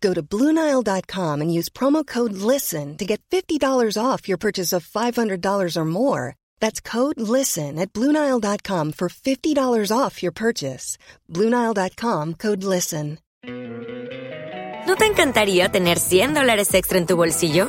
Go to Bluenile.com and use promo code LISTEN to get $50 off your purchase of $500 or more. That's code LISTEN at Bluenile.com for $50 off your purchase. Bluenile.com code LISTEN. ¿No te encantaría tener 100 dólares extra en tu bolsillo?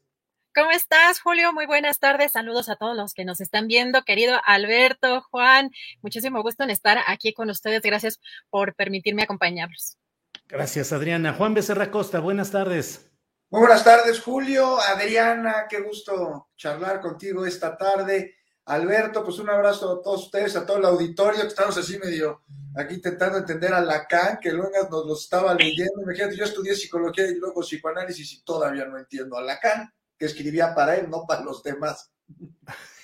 ¿Cómo estás, Julio? Muy buenas tardes. Saludos a todos los que nos están viendo. Querido Alberto, Juan, muchísimo gusto en estar aquí con ustedes. Gracias por permitirme acompañarlos. Gracias, Adriana. Juan Becerra Costa, buenas tardes. Muy buenas tardes, Julio. Adriana, qué gusto charlar contigo esta tarde. Alberto, pues un abrazo a todos ustedes, a todo el auditorio, que estamos así medio aquí intentando entender a Lacan, que luego nos lo estaba leyendo. Imagínate, yo estudié psicología y luego psicoanálisis y todavía no entiendo a Lacan, que escribía para él, no para los demás.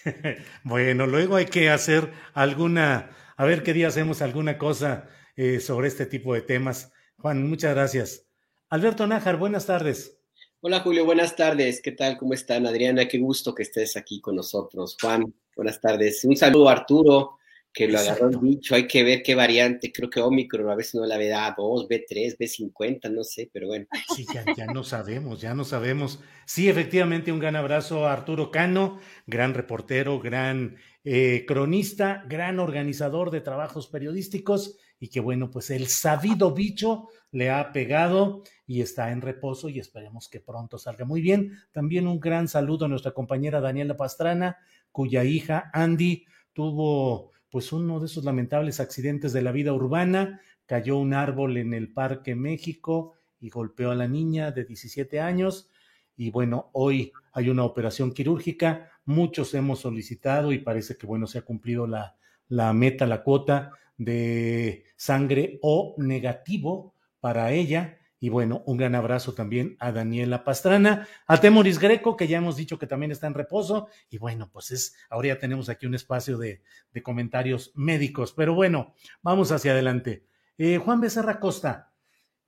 bueno, luego hay que hacer alguna, a ver qué día hacemos alguna cosa eh, sobre este tipo de temas. Juan, muchas gracias. Alberto Nájar, buenas tardes. Hola Julio, buenas tardes. ¿Qué tal? ¿Cómo están? Adriana, qué gusto que estés aquí con nosotros. Juan, buenas tardes. Un saludo a Arturo, que lo agarró el dicho. Hay que ver qué variante. Creo que Omicron a veces no la ve A2, B3, B50, no sé, pero bueno. Sí, ya, no sabemos, ya no sabemos. Sí, efectivamente, un gran abrazo a Arturo Cano, gran reportero, gran eh, cronista, gran organizador de trabajos periodísticos y que bueno, pues el sabido bicho le ha pegado y está en reposo y esperemos que pronto salga muy bien. También un gran saludo a nuestra compañera Daniela Pastrana, cuya hija Andy tuvo pues uno de esos lamentables accidentes de la vida urbana, cayó un árbol en el Parque México y golpeó a la niña de 17 años. Y bueno, hoy hay una operación quirúrgica, muchos hemos solicitado y parece que bueno, se ha cumplido la, la meta, la cuota de sangre O negativo para ella. Y bueno, un gran abrazo también a Daniela Pastrana, a Temoris Greco, que ya hemos dicho que también está en reposo. Y bueno, pues es, ahora ya tenemos aquí un espacio de, de comentarios médicos. Pero bueno, vamos hacia adelante. Eh, Juan Becerra Costa,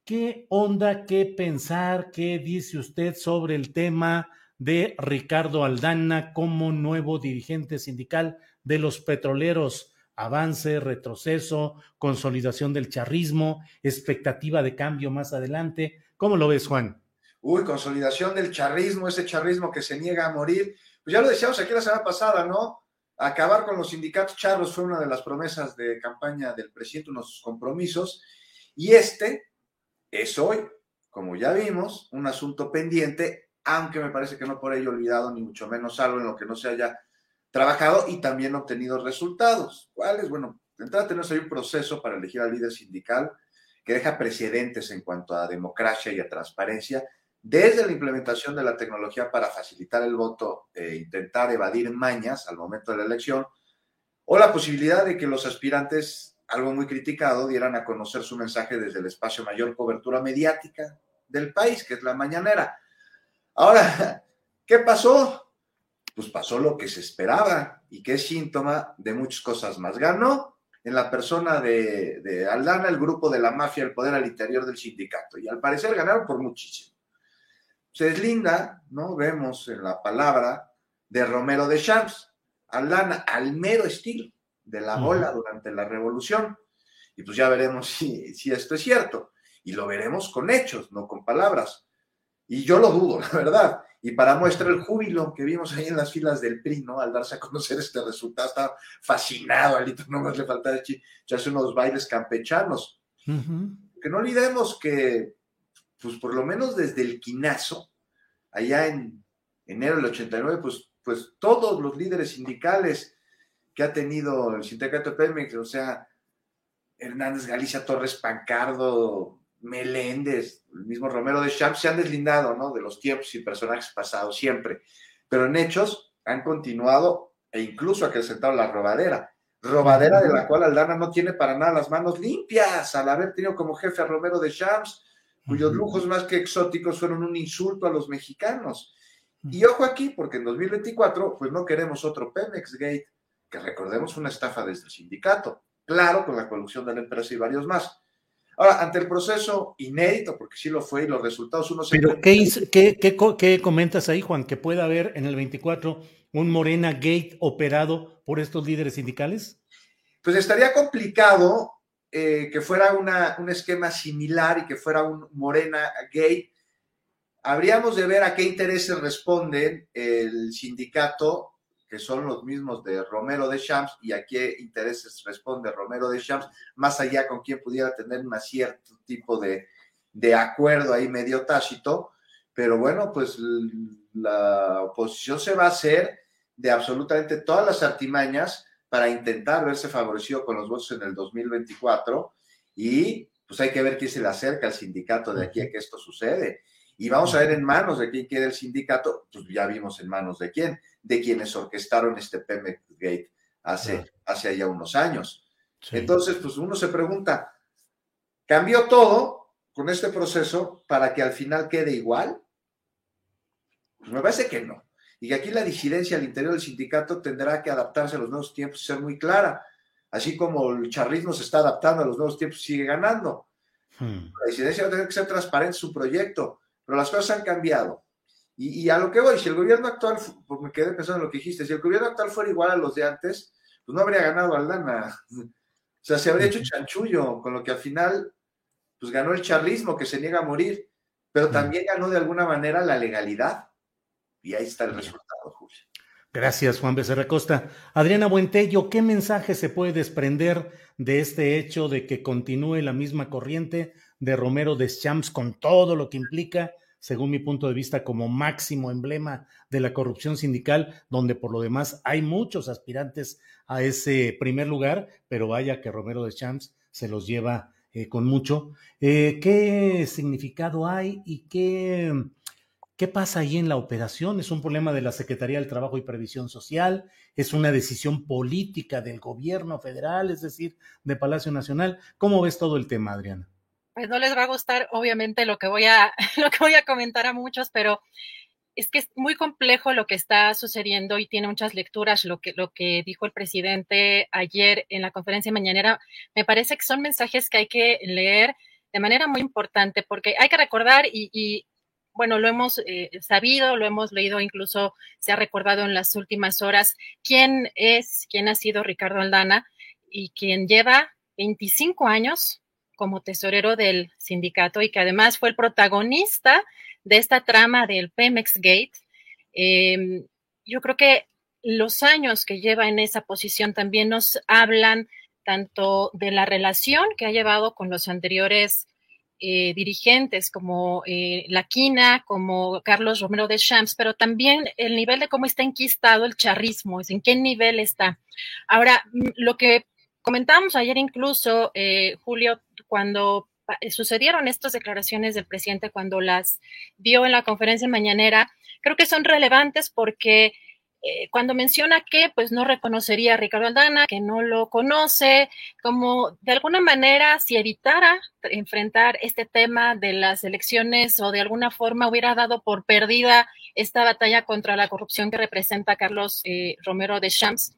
¿qué onda, qué pensar, qué dice usted sobre el tema de Ricardo Aldana como nuevo dirigente sindical de los petroleros? Avance, retroceso, consolidación del charrismo, expectativa de cambio más adelante. ¿Cómo lo ves, Juan? Uy, consolidación del charrismo, ese charrismo que se niega a morir. Pues ya lo decíamos aquí la semana pasada, ¿no? Acabar con los sindicatos charros fue una de las promesas de campaña del presidente, unos de sus compromisos. Y este es hoy, como ya vimos, un asunto pendiente, aunque me parece que no por ello olvidado, ni mucho menos algo en lo que no se haya trabajado y también obtenido resultados. ¿Cuáles? Bueno, de entrada ahí un proceso para elegir al líder sindical que deja precedentes en cuanto a democracia y a transparencia, desde la implementación de la tecnología para facilitar el voto e intentar evadir mañas al momento de la elección, o la posibilidad de que los aspirantes, algo muy criticado, dieran a conocer su mensaje desde el espacio mayor cobertura mediática del país, que es la mañanera. Ahora, ¿qué pasó? Pues pasó lo que se esperaba y que es síntoma de muchas cosas más. Ganó en la persona de, Aldana el grupo de la mafia, el poder al interior del sindicato, y al parecer ganaron por muchísimo. Se deslinda, ¿no? Vemos en la palabra de Romero de Champs, Aldana al mero estilo de la bola durante la revolución. Y pues ya veremos si, si esto es cierto. Y lo veremos con hechos, no con palabras. Y yo lo dudo, la verdad. Y para muestra el júbilo que vimos ahí en las filas del PRI, ¿no? Al darse a conocer este resultado, estaba fascinado, Alito, no más le faltaba echarse unos bailes campechanos. Que no olvidemos que, pues por lo menos desde el quinazo, allá en, enero del 89, pues, pues todos los líderes sindicales que ha tenido el sindicato Pemex, o sea, Hernández Galicia, Torres Pancardo, Meléndez, el mismo Romero de Champs, se han deslindado, ¿no? De los tiempos y personajes pasados siempre, pero en hechos han continuado e incluso acrecentado la robadera. Robadera de la cual Aldana no tiene para nada las manos limpias al haber tenido como jefe a Romero de Champs, cuyos lujos más que exóticos fueron un insulto a los mexicanos. Y ojo aquí, porque en 2024, pues no queremos otro Pemex Gate, que recordemos una estafa desde el sindicato, claro, con la colusión de la empresa y varios más. Ahora, ante el proceso inédito, porque sí lo fue y los resultados uno se... Pero ¿qué, qué, qué, qué comentas ahí, Juan? ¿Que pueda haber en el 24 un Morena Gate operado por estos líderes sindicales? Pues estaría complicado eh, que fuera una, un esquema similar y que fuera un Morena Gate. Habríamos de ver a qué intereses responden el sindicato, que son los mismos de Romero de Champs, y a qué intereses responde Romero de Champs, más allá con quien pudiera tener un cierto tipo de, de acuerdo ahí medio tácito. Pero bueno, pues la oposición se va a hacer de absolutamente todas las artimañas para intentar verse favorecido con los votos en el 2024 y pues hay que ver quién se le acerca al sindicato de aquí a que esto sucede. Y vamos a ver en manos de quién queda el sindicato, pues ya vimos en manos de quién, de quienes orquestaron este Pemex Gate hace, hace ya unos años. Entonces, pues uno se pregunta, ¿cambió todo con este proceso para que al final quede igual? Pues me parece que no y que aquí la disidencia al interior del sindicato tendrá que adaptarse a los nuevos tiempos y ser muy clara, así como el charrismo se está adaptando a los nuevos tiempos y sigue ganando. Hmm. La disidencia va a tener que ser transparente en su proyecto, pero las cosas han cambiado. Y, a lo que voy, si el gobierno actual, pues me quedé pensando en lo que dijiste, si el gobierno actual fuera igual a los de antes, pues no habría ganado Aldana. O sea, se habría hecho chanchullo, con lo que al final, pues ganó el charlismo que se niega a morir, pero también ganó de alguna manera la legalidad. Y ahí está el resultado, Julio. Gracias, Juan Becerra Costa. Adriana Buentello, ¿qué mensaje se puede desprender de este hecho de que continúe la misma corriente de Romero Deschamps con todo lo que implica, según mi punto de vista, como máximo emblema de la corrupción sindical, donde por lo demás hay muchos aspirantes a ese primer lugar, pero vaya que Romero Deschamps se los lleva eh, con mucho. Eh, ¿Qué significado hay y qué ¿Qué pasa ahí en la operación? ¿Es un problema de la Secretaría del Trabajo y Previsión Social? ¿Es una decisión política del gobierno federal, es decir, de Palacio Nacional? ¿Cómo ves todo el tema, Adriana? Pues no les va a gustar, obviamente, lo que voy a, lo que voy a comentar a muchos, pero es que es muy complejo lo que está sucediendo y tiene muchas lecturas. Lo que, lo que dijo el presidente ayer en la conferencia mañanera, me parece que son mensajes que hay que leer de manera muy importante, porque hay que recordar y bueno, lo hemos eh, sabido, lo hemos leído, incluso se ha recordado en las últimas horas quién es, quién ha sido Ricardo Aldana y quien lleva 25 años como tesorero del sindicato y que además fue el protagonista de esta trama del Pemex Gate. Em, yo creo que los años que lleva en esa posición también nos hablan tanto de la relación que ha llevado con los anteriores eh, dirigentes como eh, La Quina, como Carlos Romero de Champs, pero también el nivel de cómo está enquistado el charrismo, es en qué nivel está. Ahora, mm, lo que comentábamos ayer incluso, eh, Julio, cuando sucedieron estas declaraciones del presidente, cuando las dio en la conferencia mañanera, creo que son relevantes porque eh, cuando menciona que pues no reconocería a Ricardo Aldana, que no lo conoce, como de alguna manera si evitara enfrentar este tema de las elecciones o de alguna forma hubiera dado por perdida esta batalla contra la corrupción que representa Carlos eh, Romero de Champs.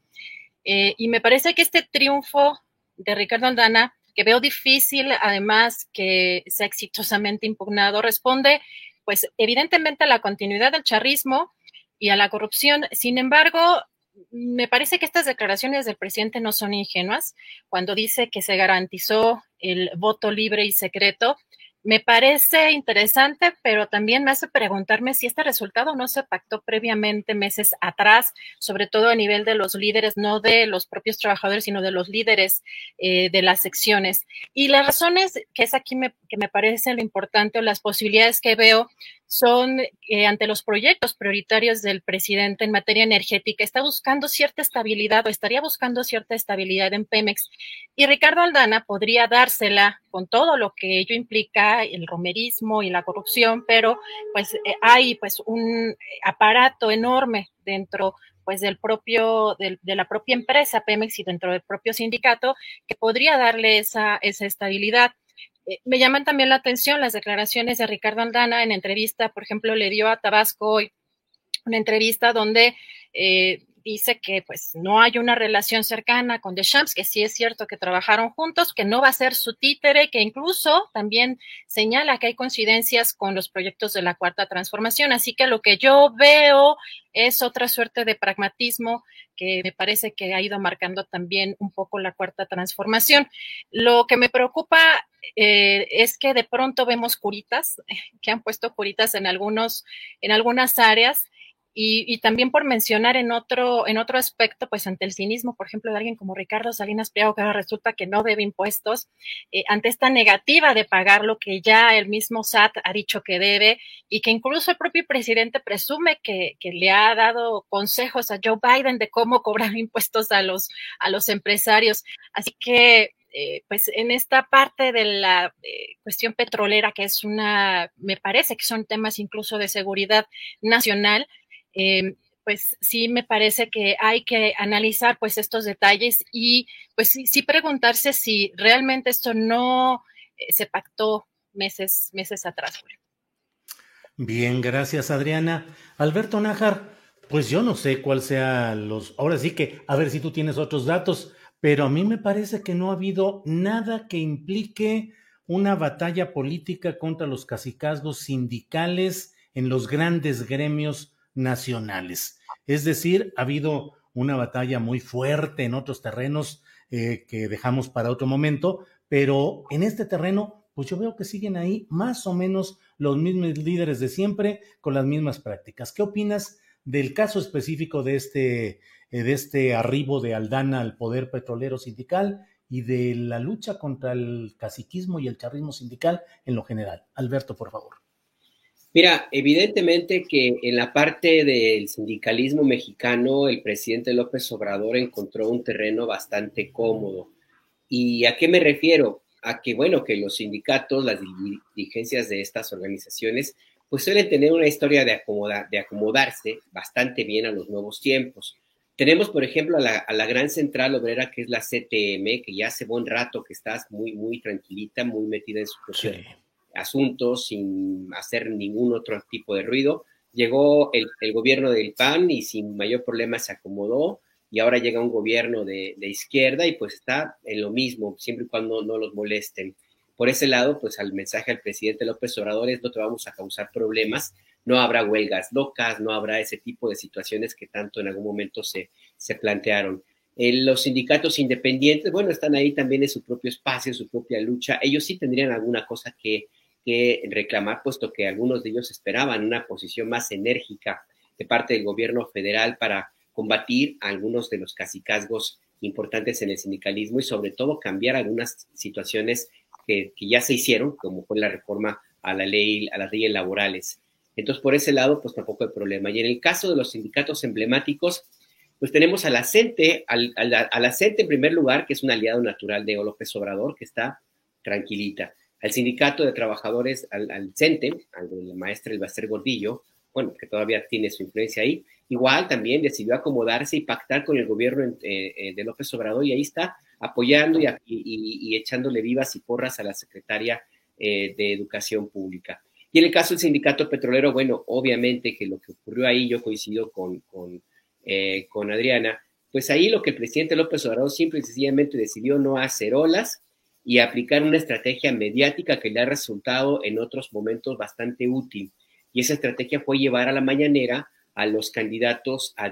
Eh, y me parece que este triunfo de Ricardo Aldana, que veo difícil además que sea exitosamente impugnado, responde pues evidentemente a la continuidad del charrismo, y a la corrupción. Sin embargo, me parece que estas declaraciones del presidente no son ingenuas cuando dice que se garantizó el voto libre y secreto. Me parece interesante, pero también me hace preguntarme si este resultado no se pactó previamente meses atrás, sobre todo a nivel de los líderes, no de los propios trabajadores, sino de los líderes eh, de las secciones. Y las razones que es aquí me, que me parece lo importante o las posibilidades que veo son eh, ante los proyectos prioritarios del presidente en materia energética. Está buscando cierta estabilidad o estaría buscando cierta estabilidad en Pemex. Y Ricardo Aldana podría dársela con todo lo que ello implica, el romerismo y la corrupción, pero pues eh, hay pues un aparato enorme dentro pues del propio, de la propia empresa Pemex y dentro del propio sindicato que podría darle esa, esa estabilidad. Eh, me llaman también la atención las declaraciones de Ricardo Aldana en entrevista, por ejemplo, le dio a Tabasco hoy una entrevista donde eh, dice que pues no hay una relación cercana con Deschamps, que sí es cierto que trabajaron juntos, que no va a ser su títere, que incluso también señala que hay coincidencias con los proyectos de la cuarta transformación. Así que lo que yo veo es otra suerte de pragmatismo que me parece que ha ido marcando también un poco la cuarta transformación. Lo que me preocupa eh, es que de pronto vemos curitas, que han puesto curitas en algunos, en algunas áreas y, también por mencionar en otro, en otro aspecto, pues ante el cinismo, por ejemplo, de alguien como Ricardo Salinas Pliego, que ahora resulta que no debe impuestos, eh, ante esta negativa de pagar lo que ya el mismo SAT ha dicho que debe y que incluso el propio presidente presume que, que le ha dado consejos a Joe Biden de cómo cobrar impuestos a los, a los empresarios. Así que eh, pues en esta parte de la eh, cuestión petrolera, que es una, me parece que son temas incluso de seguridad nacional, eh, pues sí me parece que hay que analizar pues estos detalles y pues sí, preguntarse si realmente esto no eh, se pactó meses, meses atrás. Bien, gracias Adriana. Alberto Nájar, pues yo no sé cuál sea los, ahora sí que, a ver si tú tienes otros datos, pero a mí me parece que no ha habido nada que implique una batalla política contra los cacicazgos sindicales en los grandes gremios nacionales. Es decir, ha habido una batalla muy fuerte en otros terrenos eh, que dejamos para otro momento, pero en este terreno, pues yo veo que siguen ahí más o menos los mismos líderes de siempre con las mismas prácticas. ¿Qué opinas del caso específico de este, de este arribo de Aldana al poder petrolero sindical y de la lucha contra el caciquismo y el charrismo sindical en lo general? Alberto, por favor. Mira, evidentemente que en la parte del sindicalismo mexicano, el presidente López Obrador encontró un terreno bastante cómodo. ¿Y a qué me refiero? A que, bueno, que los sindicatos, las dirigencias de estas organizaciones, pues suelen tener una historia de, de acomodarse bastante bien a los nuevos tiempos. Tenemos, por ejemplo, a la, gran central obrera que es la CTM, que ya hace buen rato que estás muy, muy tranquilita, muy metida en su proceso asuntos sin hacer ningún otro tipo de ruido. Llegó el, gobierno del PAN y sin mayor problema se acomodó y ahora llega un gobierno de, izquierda y pues está en lo mismo, siempre y cuando no los molesten. Por ese lado, pues al mensaje al presidente López Obrador es no te vamos a causar problemas, no habrá huelgas locas, no habrá ese tipo de situaciones que tanto en algún momento se, se plantearon. los sindicatos independientes, bueno, están ahí también en su propio espacio, en su propia lucha. Ellos sí tendrían alguna cosa que que reclamar, puesto que algunos de ellos esperaban una posición más enérgica de parte del gobierno federal para combatir algunos de los casicazgos importantes en el sindicalismo y sobre todo cambiar algunas situaciones que, ya se hicieron, como fue la reforma a la ley, a las leyes laborales. Entonces, por ese lado, pues tampoco hay problema. Y en el caso de los sindicatos emblemáticos, pues tenemos a la CENTE, al, a la en primer lugar, que es un aliado natural de López Obrador, que está tranquilita al sindicato de trabajadores, al, CENTE, al del maestro Elbaster Gordillo, bueno, que todavía tiene su influencia ahí, igual también decidió acomodarse y pactar con el gobierno eh, eh, de López Obrador y ahí está apoyando y, echándole vivas y porras a la secretaria eh, de Educación Pública. Y en el caso del sindicato petrolero, bueno, obviamente que lo que ocurrió ahí, yo coincido con, con, con Adriana, pues ahí lo que el presidente López Obrador simple y sencillamente decidió no hacer olas, y aplicar una estrategia mediática que le ha resultado en otros momentos bastante útil. Y esa estrategia fue llevar a la mañanera a los candidatos a,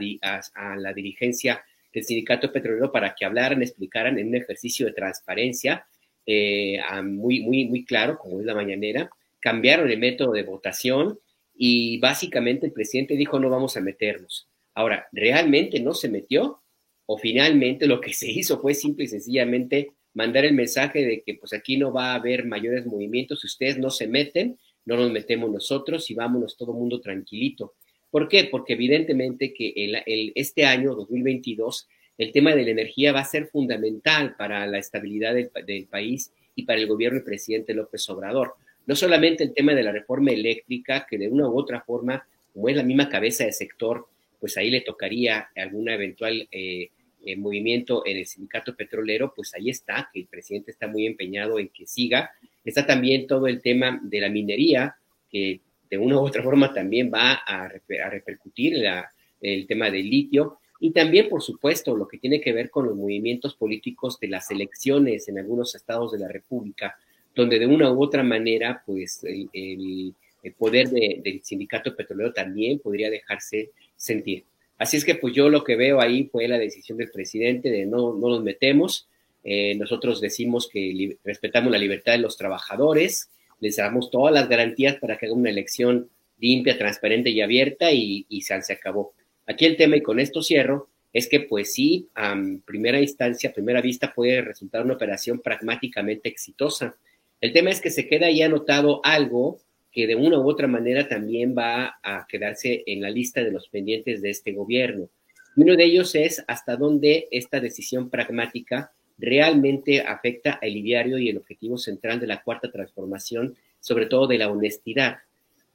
la dirigencia del sindicato petrolero para que hablaran, explicaran en un ejercicio de transparencia eh, muy, muy, muy claro, como es la mañanera. Cambiaron el método de votación y básicamente el presidente dijo no vamos a meternos. Ahora, ¿realmente no se metió? ¿O finalmente lo que se hizo fue simple y sencillamente mandar el mensaje de que pues aquí no va a haber mayores movimientos si ustedes no se meten, no nos metemos nosotros y vámonos todo mundo tranquilito. ¿Por qué? Porque evidentemente que el, este año, 2022, el tema de la energía va a ser fundamental para la estabilidad del, del país y para el gobierno del presidente López Obrador. No solamente el tema de la reforma eléctrica, que de una u otra forma, como es la misma cabeza de sector, pues ahí le tocaría alguna eventual eh, eh, movimiento en el sindicato petrolero, pues ahí está, que el presidente está muy empeñado en que siga. Está también todo el tema de la minería, que de una u otra forma también va a, repercutir el tema del litio. Y también, por supuesto, lo que tiene que ver con los movimientos políticos de las elecciones en algunos estados de la República, donde de una u otra manera, pues el, poder del sindicato petrolero también podría dejarse sentir. Así es que pues yo lo que veo ahí fue la decisión del presidente de no, no nos metemos. Eh, nosotros decimos que respetamos la libertad de los trabajadores, les damos todas las garantías para que haga una elección limpia, transparente y abierta y, y se, se acabó. Aquí el tema, y con esto cierro, es que pues sí, a primera instancia, a primera vista puede resultar una operación pragmáticamente exitosa. El tema es que se queda ahí anotado algo que de una u otra manera también va a quedarse en la lista de los pendientes de este gobierno. uno de ellos es hasta dónde esta decisión pragmática realmente afecta al ideario y el objetivo central de la cuarta transformación, sobre todo de la honestidad,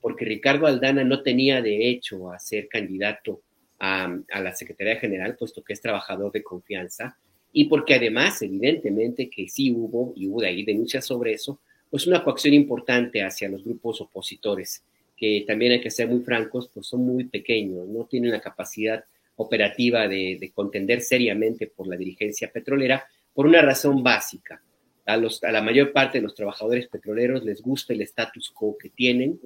porque Ricardo Aldana no tenía derecho a ser candidato a, a la Secretaría General, puesto que es trabajador de confianza, y porque además, evidentemente, que sí hubo, y hubo de ahí denuncias sobre eso, pues una coacción importante hacia los grupos opositores, que también hay que ser muy francos, pues son muy pequeños, no tienen la capacidad operativa de, contender seriamente por la dirigencia petrolera, por una razón básica. A, los, a la mayor parte de los trabajadores petroleros les gusta el status quo que tienen.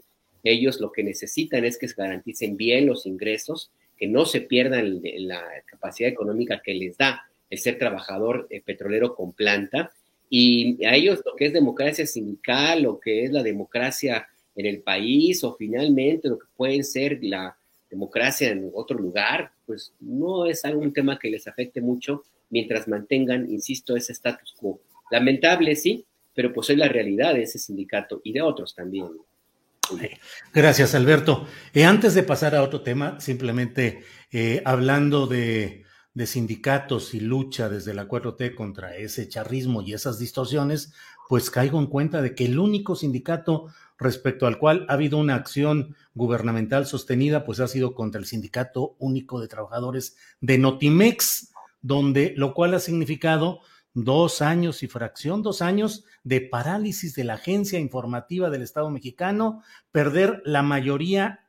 Ellos lo que necesitan es que se garanticen bien los ingresos, que no se pierdan la capacidad económica que les da el ser trabajador eh, petrolero con planta y a ellos lo que es democracia sindical, lo que es la democracia en el país o finalmente lo que puede ser la democracia en otro lugar, pues no es algún tema que les afecte mucho mientras mantengan, insisto, ese status quo. Lamentable, sí, pero pues es la realidad de ese sindicato y de otros también. Gracias, Alberto. Eh, antes de pasar a otro tema, simplemente eh, hablando de de sindicatos y lucha desde la 4T contra ese charrismo y esas distorsiones, pues caigo en cuenta de que el único sindicato respecto al cual ha habido una acción gubernamental sostenida, pues ha sido contra el Sindicato Único de Trabajadores de Notimex, donde lo cual ha significado dos años y fracción, dos años de parálisis de la agencia informativa del Estado mexicano, perder la mayoría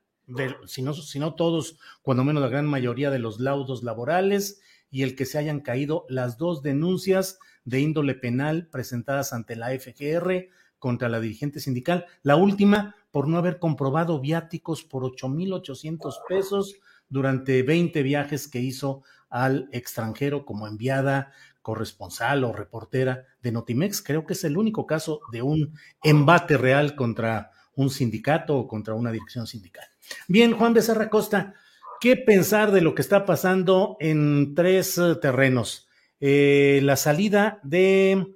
si, no, todos, cuando menos la gran mayoría de los laudos laborales y el que se hayan caído las dos denuncias de índole penal presentadas ante la FGR contra la dirigente sindical. La última por no haber comprobado viáticos por 8.800 pesos durante 20 viajes que hizo al extranjero como enviada corresponsal o reportera de Notimex. Creo que es el único caso de un embate real contra un sindicato o contra una dirección sindical. Bien, Juan Becerra Costa, ¿qué pensar de lo que está pasando en tres eh, terrenos? Eh, la salida de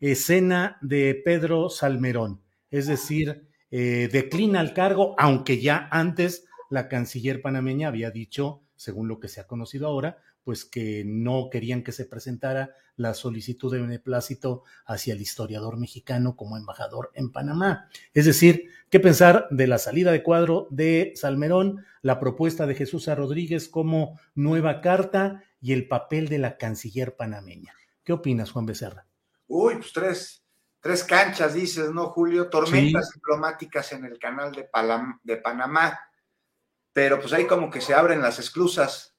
escena de Pedro Salmerón, es decir, eh, declina el cargo, aunque ya antes la canciller panameña había dicho, según lo que se ha conocido ahora, pues que no querían que se presentara la solicitud de beneplácito hacia el historiador mexicano como embajador en Panamá. Es decir, qué pensar de la salida de cuadro de Salmerón, la propuesta de Jesús A. Rodríguez como nueva carta y el papel de la canciller panameña. ¿Qué opinas, Juan Becerra? Uy, pues tres, tres canchas, dices, ¿no, Julio? Tormentas diplomáticas en el canal de, de Panamá. Pero pues ahí como que se abren las esclusas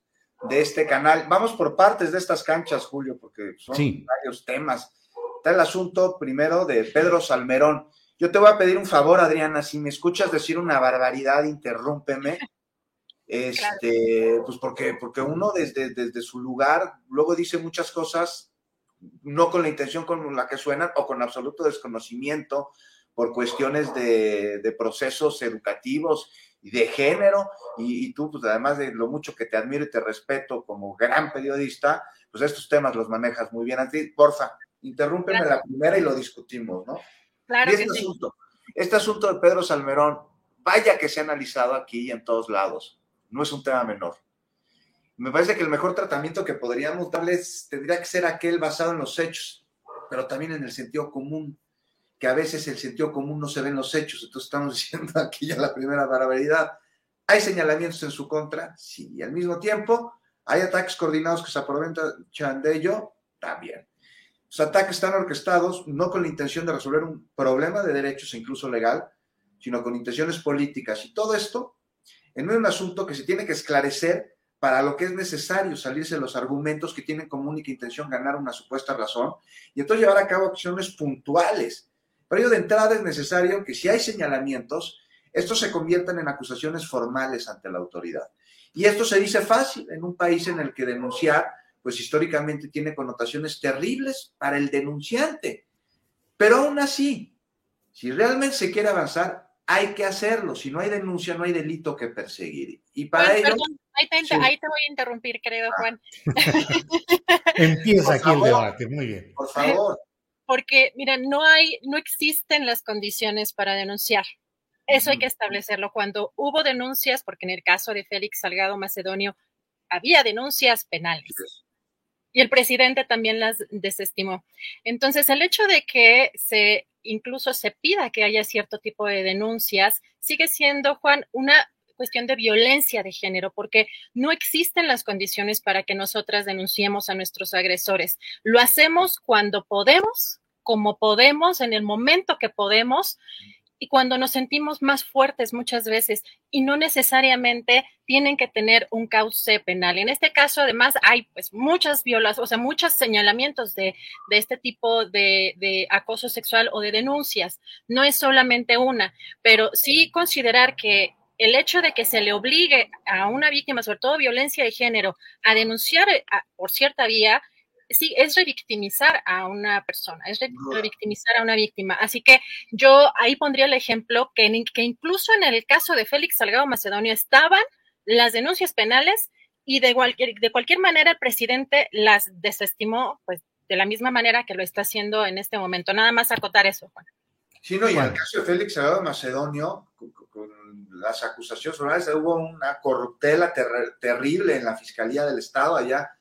de este canal. Vamos por partes de estas canchas, Julio, porque son varios temas. Está el asunto primero de Pedro Salmerón. Yo te voy a pedir un favor, Adriana, si me escuchas decir una barbaridad, interrúmpeme. Este, pues porque, porque uno desde, desde su lugar luego dice muchas cosas, no con la intención con la que suenan o con absoluto desconocimiento por cuestiones de, de procesos educativos y de género, y, tú, pues además de lo mucho que te admiro y te respeto como gran periodista, pues estos temas los manejas muy bien. Porfa, interrúmpeme la primera y lo discutimos, ¿no? Claro y que asunto. Este asunto de Pedro Salmerón, vaya que se ha analizado aquí y en todos lados, no es un tema menor. Me parece que el mejor tratamiento que podríamos darles tendría que ser aquel basado en los hechos, pero también en el sentido común, que a veces el sentido común no se ve en los hechos. Entonces estamos diciendo aquí ya la primera barbaridad. ¿Hay señalamientos en su contra? Sí. Y al mismo tiempo, ¿hay ataques coordinados que se aprovechan de ello? También. Los ataques están orquestados no con la intención de resolver un problema de derechos incluso legal, sino con intenciones políticas. Y todo esto en un asunto que se tiene que esclarecer para lo que es necesario salirse de los argumentos que tienen como única intención ganar una supuesta razón y entonces llevar a cabo acciones puntuales. Pero ello de entrada es necesario que si hay señalamientos, estos se conviertan en acusaciones formales ante la autoridad. Y esto se dice fácil en un país en el que denunciar, pues históricamente tiene connotaciones terribles para el denunciante. Pero aún así, si realmente se quiere avanzar, hay que hacerlo. Si no hay denuncia, no hay delito que perseguir. Y para ello. ahí, te, voy a interrumpir, querido ah. Juan. Empieza aquí el debate, muy bien. Por favor. Porque, mira, no hay, no existen las condiciones para denunciar. Eso hay que establecerlo. Cuando hubo denuncias, porque en el caso de Félix Salgado Macedonio había denuncias penales. Y el presidente también las desestimó. Entonces, el hecho de que se incluso se pida que haya cierto tipo de denuncias, sigue siendo, Juan, una cuestión de violencia de género, porque no existen las condiciones para que nosotras denunciemos a nuestros agresores. Lo hacemos cuando podemos, como podemos, en el momento que podemos, y cuando nos sentimos más fuertes muchas veces y no necesariamente tienen que tener un cauce penal. En este caso, además, hay pues muchas violaciones, o sea, muchos señalamientos de, de este tipo de, de, acoso sexual o de denuncias. No es solamente una, pero sí considerar que el hecho de que se le obligue a una víctima, sobre todo violencia de género, a denunciar por cierta vía, sí, es revictimizar a una persona, es revictimizar a una víctima. Así que yo ahí pondría el ejemplo que, que incluso en el caso de Félix Salgado Macedonio estaban las denuncias penales y de cualquier, de cualquier manera el presidente las desestimó, pues de la misma manera que lo está haciendo en este momento. Nada más acotar eso, Juan. Sí, no, y en el caso de Félix Salgado Macedonio, con, las acusaciones hubo una corruptela terrible en la Fiscalía del Estado allá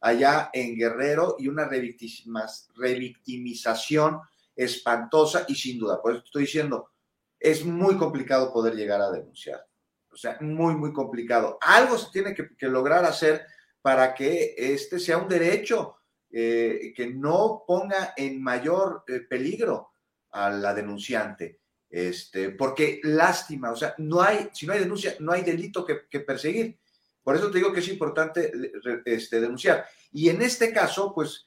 allá en Guerrero y una revictimización espantosa y sin duda, por eso estoy diciendo, es muy complicado poder llegar a denunciar. O sea, muy, muy complicado. Algo se tiene que, lograr hacer para que este sea un derecho eh, que no ponga en mayor eh, peligro a la denunciante. Este, porque lástima, o sea, no hay, si no hay denuncia, no hay delito que perseguir. Por eso te digo que es importante este, denunciar. Y en este caso, pues,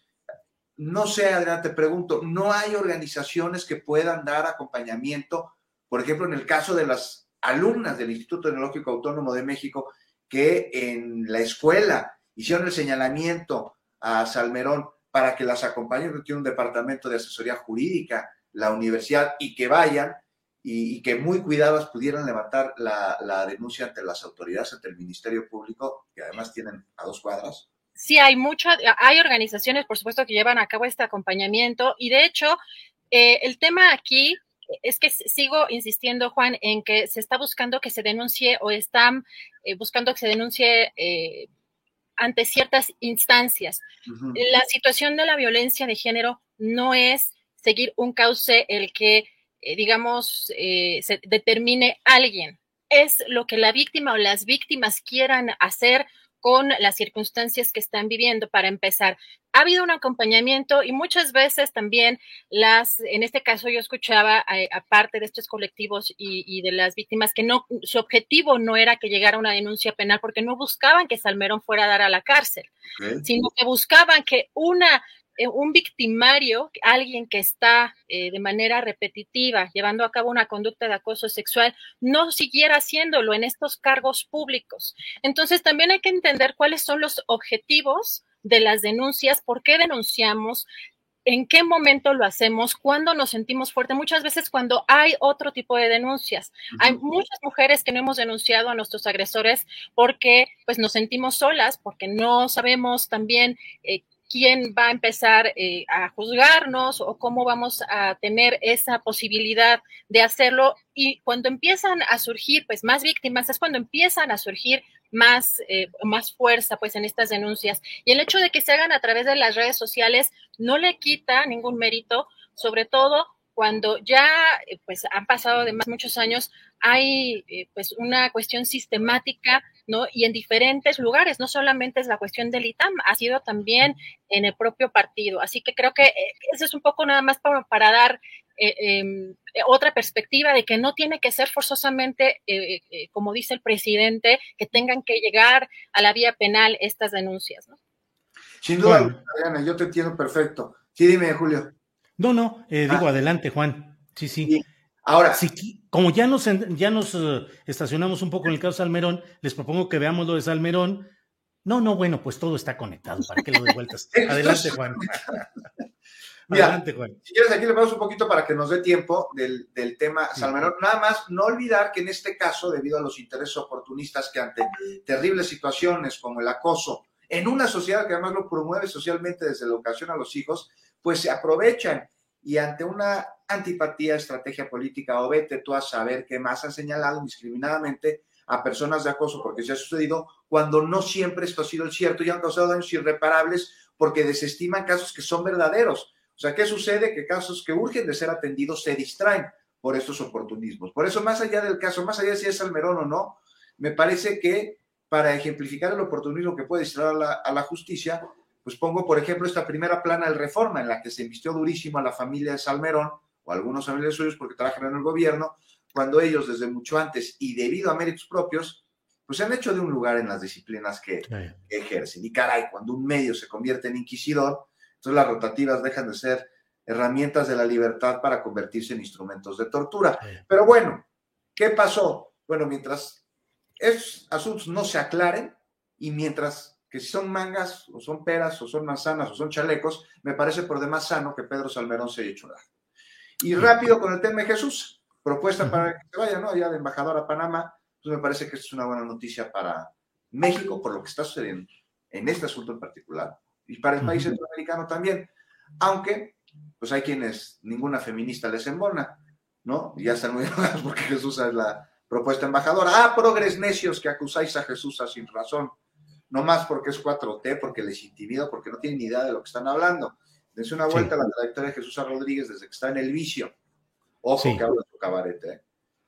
no sé, Adrián, te pregunto, ¿no hay organizaciones que puedan dar acompañamiento? Por ejemplo, en el caso de las alumnas del Instituto Tecnológico Autónomo de México, que en la escuela hicieron el señalamiento a Salmerón para que las acompañen, que tiene un departamento de asesoría jurídica, la universidad, y que vayan, y, que muy cuidadas pudieran levantar la, denuncia ante las autoridades, ante el Ministerio Público, que además tienen a dos cuadras. Sí, hay muchas, hay organizaciones, por supuesto, que llevan a cabo este acompañamiento y de hecho, eh, el tema aquí es que sigo insistiendo, Juan, en que se está buscando que se denuncie o están eh, buscando que se denuncie eh, ante ciertas instancias. La situación de la violencia de género no es seguir un cauce el que digamos, eh, se determine alguien. Es lo que la víctima o las víctimas quieran hacer con las circunstancias que están viviendo para empezar. Ha habido un acompañamiento y muchas veces también las, en este caso yo escuchaba, aparte de estos colectivos y, de las víctimas, que no, su objetivo no era que llegara una denuncia penal porque no buscaban que Salmerón fuera a dar a la cárcel, sino que buscaban que una eh, un victimario, alguien que está eh, de manera repetitiva llevando a cabo una conducta de acoso sexual, no siguiera haciéndolo en estos cargos públicos. Entonces, también hay que entender cuáles son los objetivos de las denuncias, por qué denunciamos, en qué momento lo hacemos, cuándo nos sentimos fuertes, muchas veces cuando hay otro tipo de denuncias. Hay muchas mujeres que no hemos denunciado a nuestros agresores porque pues nos sentimos solas, porque no sabemos también eh, quién va a empezar eh, a juzgarnos o cómo vamos a tener esa posibilidad de hacerlo. Y cuando empiezan a surgir, pues, más víctimas, es cuando empiezan a surgir más, eh, más fuerza, pues, en estas denuncias. Y el hecho de que se hagan a través de las redes sociales no le quita ningún mérito, sobre todo cuando ya eh, pues han pasado además muchos años, hay pues una cuestión sistemática ¿no? Y en diferentes lugares, no solamente es la cuestión del ITAM, ha sido también en el propio partido. Así que creo que eh, eso es un poco nada más para, para dar eh, em, otra perspectiva de que no tiene que ser forzosamente, eh, como dice el presidente, que tengan que llegar a la vía penal estas denuncias, ¿no? Sin duda, Adriana, yo te entiendo perfecto. Sí, dime, Julio. No, no, digo, ah. adelante, Juan. Sí, sí. Ahora, como ya nos, ya nos eh, estacionamos un poco en el caso de Salmerón, les propongo que veamos lo de Salmerón. No, no, bueno, pues todo está conectado. ¿Para qué lo de vueltas? Adelante, Juan. Adelante, Juan. Si quieres, aquí le vamos un poquito para que nos dé tiempo del, tema Salmerón. Nada más, no olvidar que en este caso, debido a los intereses oportunistas que ante terribles situaciones como el acoso, en una sociedad que además lo promueve socialmente desde la educación a los hijos, pues se aprovechan y ante una antipatía, estrategia política o vete tú a saber qué más han señalado indiscriminadamente a personas de acoso, porque se ha sucedido cuando no siempre esto ha sido el cierto y han causado daños irreparables porque desestiman casos que son verdaderos. O sea, ¿qué sucede? Que casos que urgen de ser atendidos se distraen por estos oportunismos. Por eso, más allá del caso, más allá de si es Almerón o no, me parece que para ejemplificar el oportunismo que puede distraer a la, a la justicia, pues pongo, por ejemplo, esta primera plana del Reforma, en la que se invistió durísimo a la familia de Salmerón, o algunos familiares suyos porque trabajan en el gobierno, cuando ellos desde mucho antes y debido a méritos propios, pues se han hecho de un lugar en las disciplinas que, ejercen. Y caray, cuando un medio se convierte en inquisidor, entonces las rotativas dejan de ser herramientas de la libertad para convertirse en instrumentos de tortura. Pero bueno, ¿qué pasó? Bueno, mientras esos asuntos no se aclaren y mientras que si son mangas, o son peras, o son manzanas, o son chalecos, me parece por demás sano que Pedro Salmerón se haya hecho nada. Y rápido con el tema de Jesús, propuesta para que se vaya, ¿no? Allá de embajador a Panamá, pues me parece que es una buena noticia para México por lo que está sucediendo en este asunto en particular y para el país centroamericano también, aunque pues hay quienes ninguna feminista les embona, ¿no? Y ya están muy enojados porque Jesús es la propuesta embajadora. Ah, progres necios que acusáis a Jesús a sin razón no más porque es 4T, porque les intimida, porque no tienen ni idea de lo que están hablando. Dense una vuelta a la trayectoria de Jesús Rodríguez desde que está en el vicio. Ojo que habla de su cabaret, ¿eh?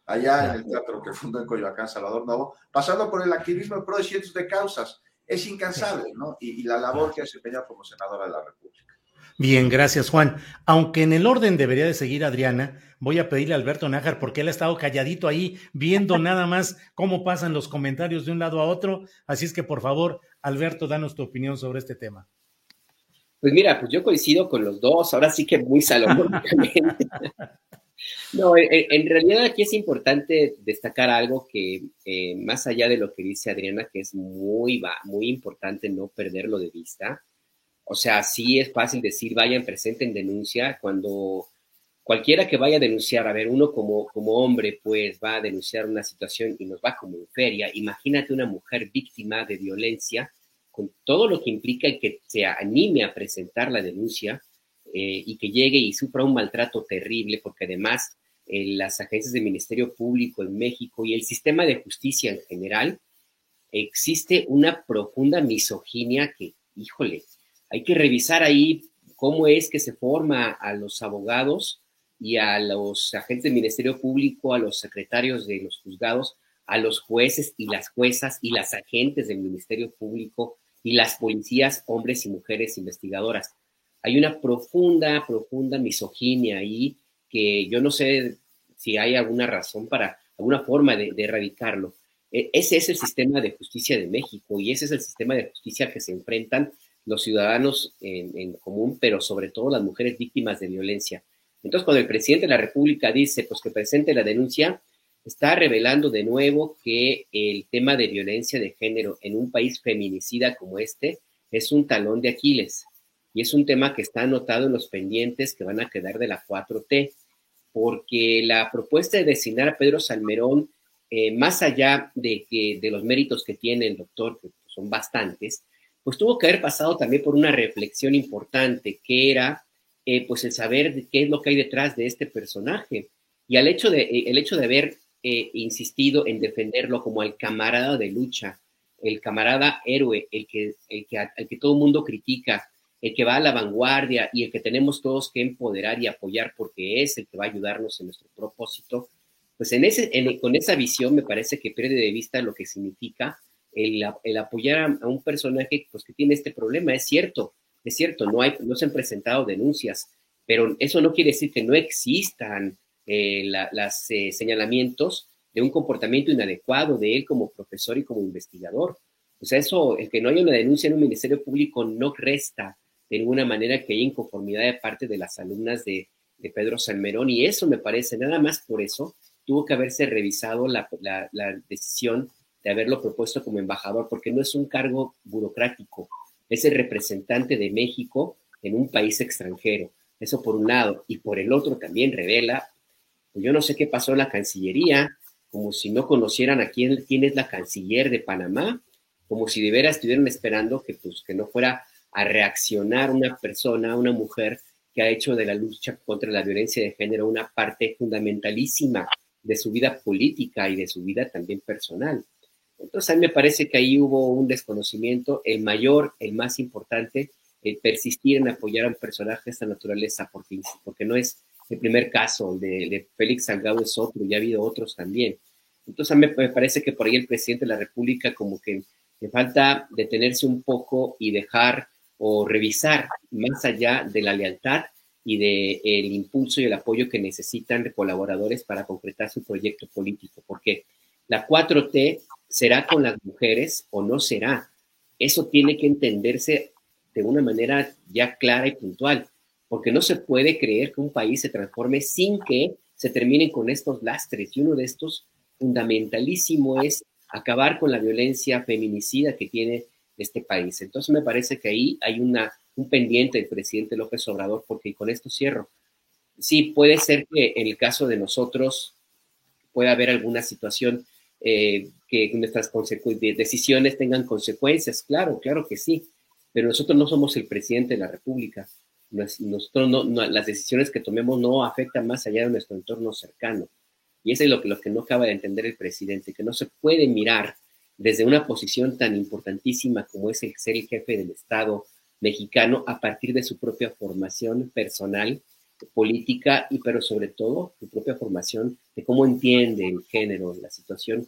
allá en el teatro que fundó en Coyoacán, Salvador Novo, pasando por el activismo pro de cientos de causas. Es incansable, ¿no? Y, y la labor que ha desempeñado como senadora de la República. Bien, gracias Juan. Aunque en el orden debería de seguir Adriana, voy a pedirle a Alberto Nájar, porque él ha estado calladito ahí, viendo nada más cómo pasan los comentarios de un lado a otro. Así es que, por favor, Alberto, danos tu opinión sobre este tema. Pues mira, pues yo coincido con los dos, ahora sí que muy salomónicamente. no, en, realidad aquí es importante destacar algo que, eh, más allá de lo que dice Adriana, que es muy, muy importante no perderlo de vista, o sea, sí es fácil decir, vayan, presenten denuncia, cuando cualquiera que vaya a denunciar, a ver, uno como, como hombre, pues va a denunciar una situación y nos va como en feria. Imagínate una mujer víctima de violencia, con todo lo que implica que se anime a presentar la denuncia eh, y que llegue y sufra un maltrato terrible, porque además eh, las agencias del Ministerio Público en México y el sistema de justicia en general, existe una profunda misoginia que, híjole, hay que revisar ahí cómo es que se forma a los abogados y a los agentes del Ministerio Público, a los secretarios de los juzgados, a los jueces y las juezas y las agentes del Ministerio Público y las policías, hombres y mujeres investigadoras. Hay una profunda, profunda misoginia ahí que yo no sé si hay alguna razón para, alguna forma de, de erradicarlo. E, ese es el sistema de justicia de México y ese es el sistema de justicia que se enfrentan los ciudadanos en, común, pero sobre todo las mujeres víctimas de violencia. Entonces, cuando el presidente de la República dice pues que presente la denuncia, está revelando de nuevo que el tema de violencia de género en un país feminicida como este es un talón de Aquiles y es un tema que está anotado en los pendientes que van a quedar de la 4T, porque la propuesta de designar a Pedro Salmerón, eh, más allá de, que, de los méritos que tiene el doctor, que son bastantes, pues tuvo que haber pasado también por una reflexión importante, que era eh, pues el saber qué es lo que hay detrás de este personaje. Y al hecho de, eh, el hecho de haber eh, insistido en defenderlo como el camarada de lucha, el camarada héroe, el que, el que, el que todo el mundo critica, el que va a la vanguardia y el que tenemos todos que empoderar y apoyar porque es el que va a ayudarnos en nuestro propósito, pues en ese, con esa visión me parece que pierde de vista lo que significa el, apoyar a, un personaje pues, que tiene este problema. Es cierto, es cierto, no, hay, no se han presentado denuncias, pero eso no quiere decir que no existan eh, los eh, señalamientos de un comportamiento inadecuado de él como profesor y como investigador. O sea, eso, el que no haya una denuncia en un ministerio público no resta de ninguna manera que haya inconformidad de parte de las alumnas de Pedro Salmerón y eso me parece, nada más por eso, tuvo que haberse revisado la, decisión de haberlo propuesto como embajador, porque no es un cargo burocrático, es el representante de México en un país extranjero. Eso por un lado. Y por el otro también revela, pues yo no sé qué pasó en la Cancillería, como si no conocieran a quién, quién es la canciller de Panamá, como si de veras estuvieran esperando que, pues, que no fuera a reaccionar una persona, una mujer que ha hecho de la lucha contra la violencia de género una parte fundamentalísima de su vida política y de su vida también personal. Entonces, a mí me parece que ahí hubo un desconocimiento, el mayor, el más importante, el persistir en apoyar a un personaje de esta naturaleza, porque, porque no es el primer caso, de, de Félix Salgado es otro, y ha habido otros también. Entonces, a mí me parece que por ahí el presidente de la República como que le falta detenerse un poco y dejar o revisar más allá de la lealtad y del el impulso y el apoyo que necesitan de colaboradores para concretar su proyecto político, porque la 4T será con las mujeres o no será. Eso tiene que entenderse de una manera ya clara y puntual, porque no se puede creer que un país se transforme sin que se terminen con estos lastres. Y uno de estos fundamentalísimo es acabar con la violencia feminicida que tiene este país. Entonces me parece que ahí hay una un pendiente del presidente López Obrador, porque con esto cierro. Sí, puede ser que en el caso de nosotros pueda haber alguna situación eh, que nuestras decisiones tengan consecuencias, claro, claro que sí, pero nosotros no somos el presidente de la República. Nosotros no, las decisiones que tomemos no afectan más allá de nuestro entorno cercano. Y eso es lo que, lo que no acaba de entender el presidente, que no se puede mirar desde una posición tan importantísima como es el ser el jefe del Estado, mexicano a partir de su propia formación personal, política y pero sobre todo su propia formación de cómo entiende el género, la situación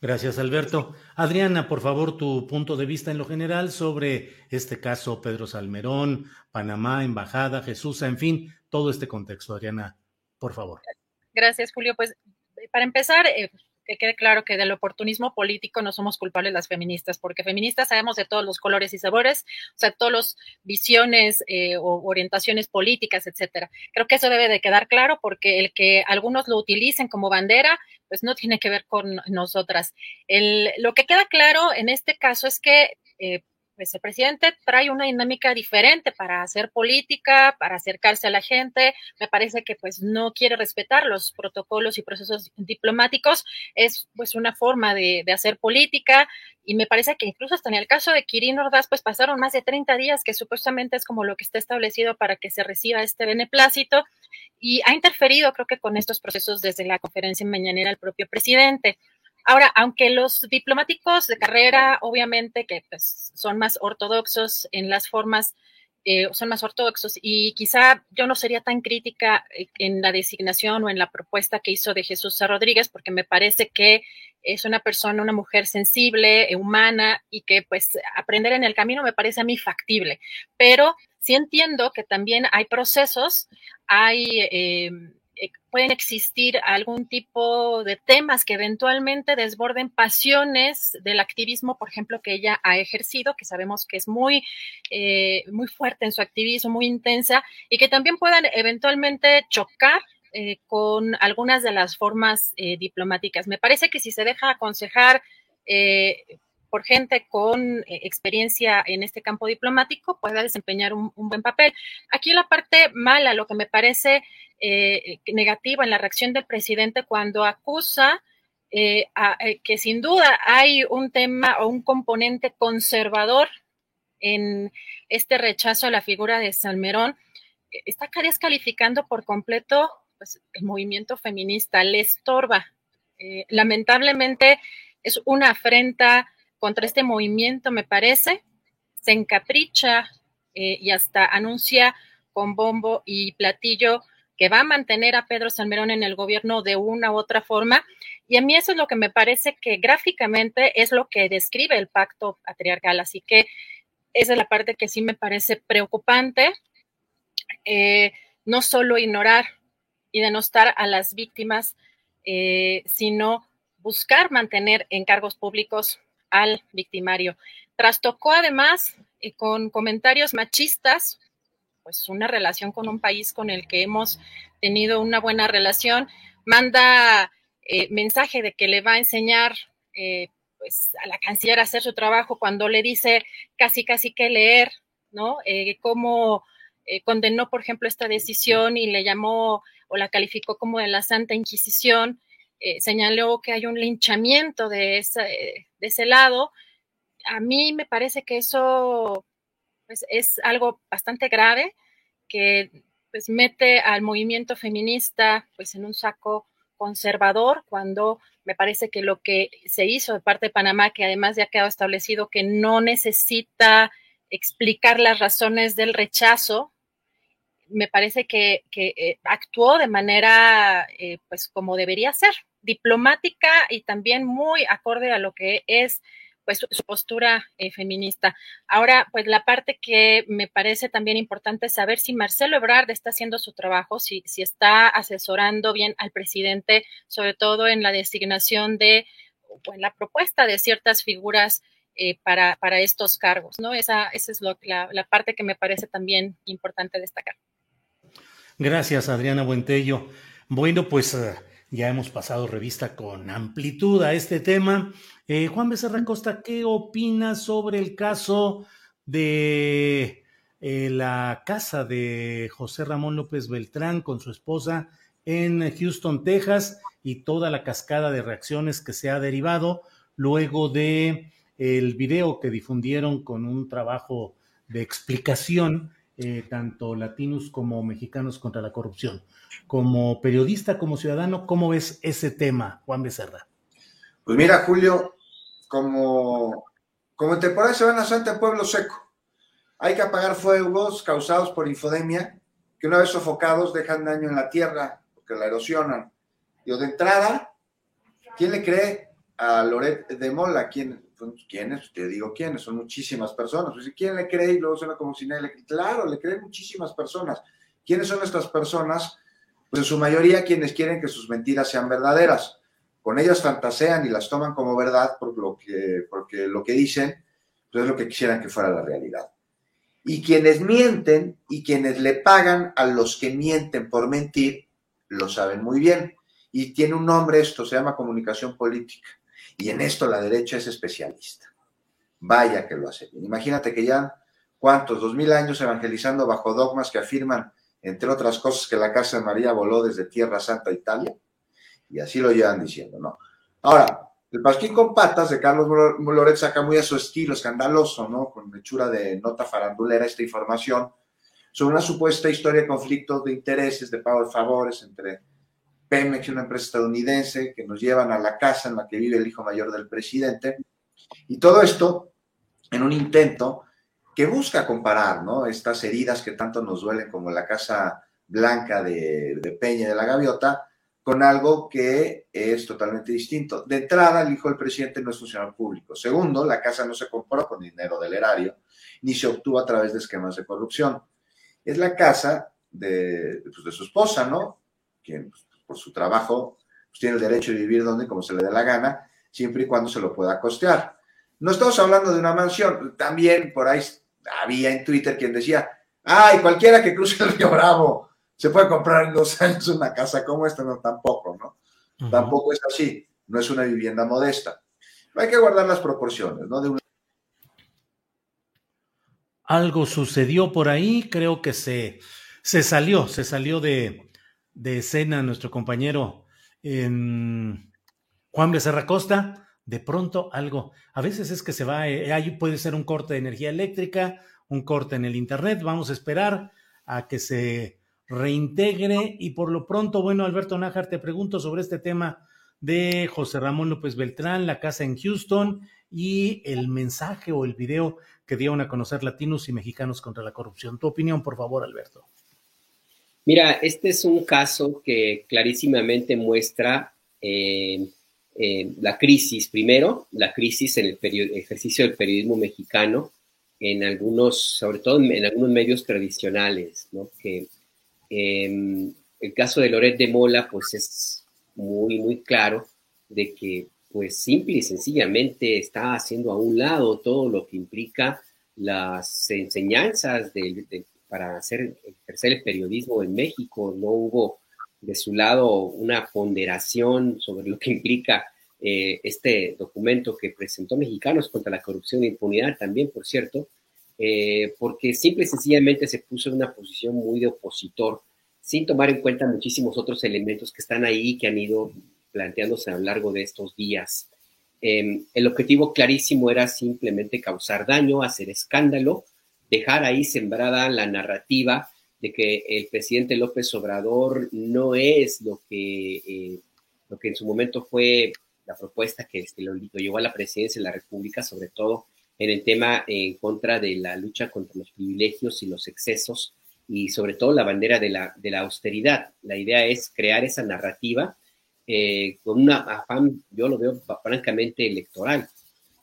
Gracias, Alberto. Adriana, por favor, tu punto de vista en lo general sobre este caso Pedro Salmerón, Panamá, Embajada, Jesús, en fin, todo este contexto. Adriana, por favor. Gracias, Julio. Pues para empezar, eh, que quede claro que del oportunismo político no somos culpables las feministas, porque feministas sabemos de todos los colores y sabores, o sea, todas las visiones eh, o orientaciones políticas, etcétera. Creo que eso debe de quedar claro porque el que algunos lo utilicen como bandera, pues no tiene que ver con nosotras. El, lo que queda claro en este caso es que eh, pues el presidente trae una dinámica diferente para hacer política, para acercarse a la gente. Me parece que pues no quiere respetar los protocolos y procesos diplomáticos. Es pues una forma de, hacer política y me parece que incluso hasta en el caso de Kirin Ordaz pues pasaron más de 30 días que supuestamente es como lo que está establecido para que se reciba este beneplácito y ha interferido creo que con estos procesos desde la conferencia mañanera el propio presidente. Ahora, aunque los diplomáticos de carrera, obviamente, que pues, son más ortodoxos en las formas, eh, son más ortodoxos y quizá yo no sería tan crítica eh, en la designación o en la propuesta que hizo de Jesús Rodríguez, porque me parece que es una persona, una mujer sensible, humana y que pues aprender en el camino me parece a mí factible. Pero sí entiendo que también hay procesos, hay... Eh, eh, pueden existir algún tipo de temas que eventualmente desborden pasiones del activismo, por ejemplo, que ella ha ejercido, que sabemos que es muy, eh, muy fuerte en su activismo, muy intensa, y que también puedan eventualmente chocar eh, con algunas de las formas diplomáticas. Me parece que si se deja aconsejar por gente con experiencia en este campo diplomático, pueda desempeñar un, un, buen papel. Aquí la parte mala, lo que me parece eh, negativa en la reacción del presidente cuando acusa eh, eh, que sin duda hay un tema o un componente conservador en este rechazo a la figura de Salmerón, está descalificando por completo pues, el movimiento feminista, le estorba. lamentablemente es una afrenta contra este movimiento, me parece, se encapricha y hasta anuncia con bombo y platillo que va a mantener a Pedro Salmerón en el gobierno de una u otra forma. Y a mí eso es lo que me parece que gráficamente es lo que describe el pacto patriarcal. Así que esa es la parte que sí me parece preocupante. Eh, no solo ignorar y denostar a las víctimas, eh, sino buscar mantener en cargos públicos al victimario. Trastocó además eh, con comentarios machistas pues una relación con un país con el que hemos tenido una buena relación, manda eh, mensaje de que le va a enseñar eh, pues a la canciller a hacer su trabajo cuando le dice casi casi que leer, ¿no? Cómo condenó, por ejemplo, esta decisión y le llamó o la calificó como de la Santa Inquisición, señaló que hay un linchamiento de, de ese lado. A mí me parece que eso pues es algo bastante grave que pues mete al movimiento feminista pues en un saco conservador cuando me parece que lo que se hizo de parte de Panamá, que además ya ha quedado establecido que no necesita explicar las razones del rechazo, me parece que, eh, actuó de manera eh, pues como debería ser, diplomática y también muy acorde a lo que es pues su, postura eh, feminista. Ahora, pues la parte que me parece también importante es saber si Marcelo Ebrard está haciendo su trabajo, si, si está asesorando bien al presidente, sobre todo en la designación de, o en la propuesta de ciertas figuras eh, para, para, estos cargos, ¿no? Esa, esa es la parte que me parece también importante destacar. Gracias, Adriana Buentello. Bueno, pues eh, ya hemos pasado revista con amplitud a este tema. Eh, Juan Becerra Costa, ¿qué opinas sobre el caso de eh, la casa de José Ramón López Beltrán con su esposa en Houston, Texas, y toda la cascada de reacciones que se ha derivado luego de el video que difundieron con un trabajo de explicación eh, tanto latinos como mexicanos contra la corrupción. Como periodista, como ciudadano, ¿cómo ves ese tema, Juan Becerra? Pues mira, Julio, como, como en temporada de Semana Santa en Pueblo Seco, hay que apagar fuegos causados por infodemia, que una vez sofocados dejan daño en la tierra, porque la erosionan. Y de entrada, ¿quién le cree a Loret de Mola? ¿Quién, pues, ¿Quiénes? Te digo quiénes, son muchísimas personas. Pues, ¿Quién le cree? Y luego suena como si nadie le Claro, le creen muchísimas personas. ¿Quiénes son estas personas? Pues en su mayoría quienes quieren que sus mentiras sean verdaderas. Con ellas fantasean y las toman como verdad por lo que, porque lo que dicen pues es lo que quisieran que fuera la realidad. Y quienes mienten y quienes le pagan a los que mienten por mentir, lo saben muy bien. Y tiene un nombre esto, se llama comunicación política. Y en esto la derecha es especialista. vaya que lo hace bien. Imagínate que ya, ¿cuántos? Dos mil años evangelizando bajo dogmas que afirman, entre otras cosas, que la Casa de María voló desde Tierra Santa, Italia. Y así lo llevan diciendo, ¿no? Ahora, el Pasquín con Patas de Carlos Loret saca muy a su estilo escandaloso, ¿no? Con hechura de nota farandulera esta información sobre una supuesta historia de conflictos de intereses, de pago de favores entre Pemex una empresa estadounidense que nos llevan a la casa en la que vive el hijo mayor del presidente. Y todo esto en un intento que busca comparar ¿no? estas heridas que tanto nos duelen como la Casa Blanca de, de Peña de la Gaviota con algo que es totalmente distinto. De entrada, el hijo del presidente no es funcionario público. Segundo, la casa no se compró con dinero del erario, ni se obtuvo a través de esquemas de corrupción. Es la casa de, pues, su esposa, ¿no? Quien pues, por su trabajo pues, tiene el derecho de vivir donde como se le dé la gana, siempre y cuando se lo pueda costear. No estamos hablando de una mansión. También por ahí había en Twitter quien decía, ay, cualquiera que cruce el río Bravo se puede comprar en dos años una casa como esta, no, tampoco, ¿no? Tampoco es así, no es una vivienda modesta. Hay que guardar las proporciones, ¿no? Algo sucedió por ahí, creo que se, se salió, se salió de, de escena nuestro compañero en Juan Becerra Costa. De pronto algo, a veces es que se va, eh, puede ser un corte de energía eléctrica, un corte en el internet, vamos a esperar a que se reintegre. Y por lo pronto, bueno, Alberto Nájar, te pregunto sobre este tema de José Ramón López Beltrán, la casa en Houston y el mensaje o el video que dieron a conocer latinos y mexicanos contra la corrupción. Tu opinión, por favor, Alberto. Mira, este es un caso que clarísimamente muestra eh, eh, la crisis, primero, la crisis en el ejercicio del periodismo mexicano en algunos, sobre todo en, algunos medios tradicionales, ¿no? que Em, el caso de Loret de Mola, pues es muy, muy claro de que, pues simple y sencillamente está haciendo a un lado todo lo que implica las enseñanzas para hacer, ejercer el periodismo en México. No hubo de su lado una ponderación sobre lo que implica eh, este documento que presentó Mexicanos contra la corrupción e impunidad también, por cierto, eh, porque simple y sencillamente se puso en una posición muy de opositor, sin tomar en cuenta muchísimos otros elementos que están ahí que han ido planteándose a lo largo de estos días. Em, el objetivo clarísimo era simplemente causar daño, hacer escándalo, dejar ahí sembrada la narrativa de que el presidente López Obrador no es lo que, eh, lo que en su momento fue la propuesta que, que lo, lo, llevó a la presidencia de la República, sobre todo en el tema en contra de la lucha contra los privilegios y los excesos y sobre todo la bandera de la, de la austeridad. La idea es crear esa narrativa eh, con una afán, yo lo veo francamente electoral.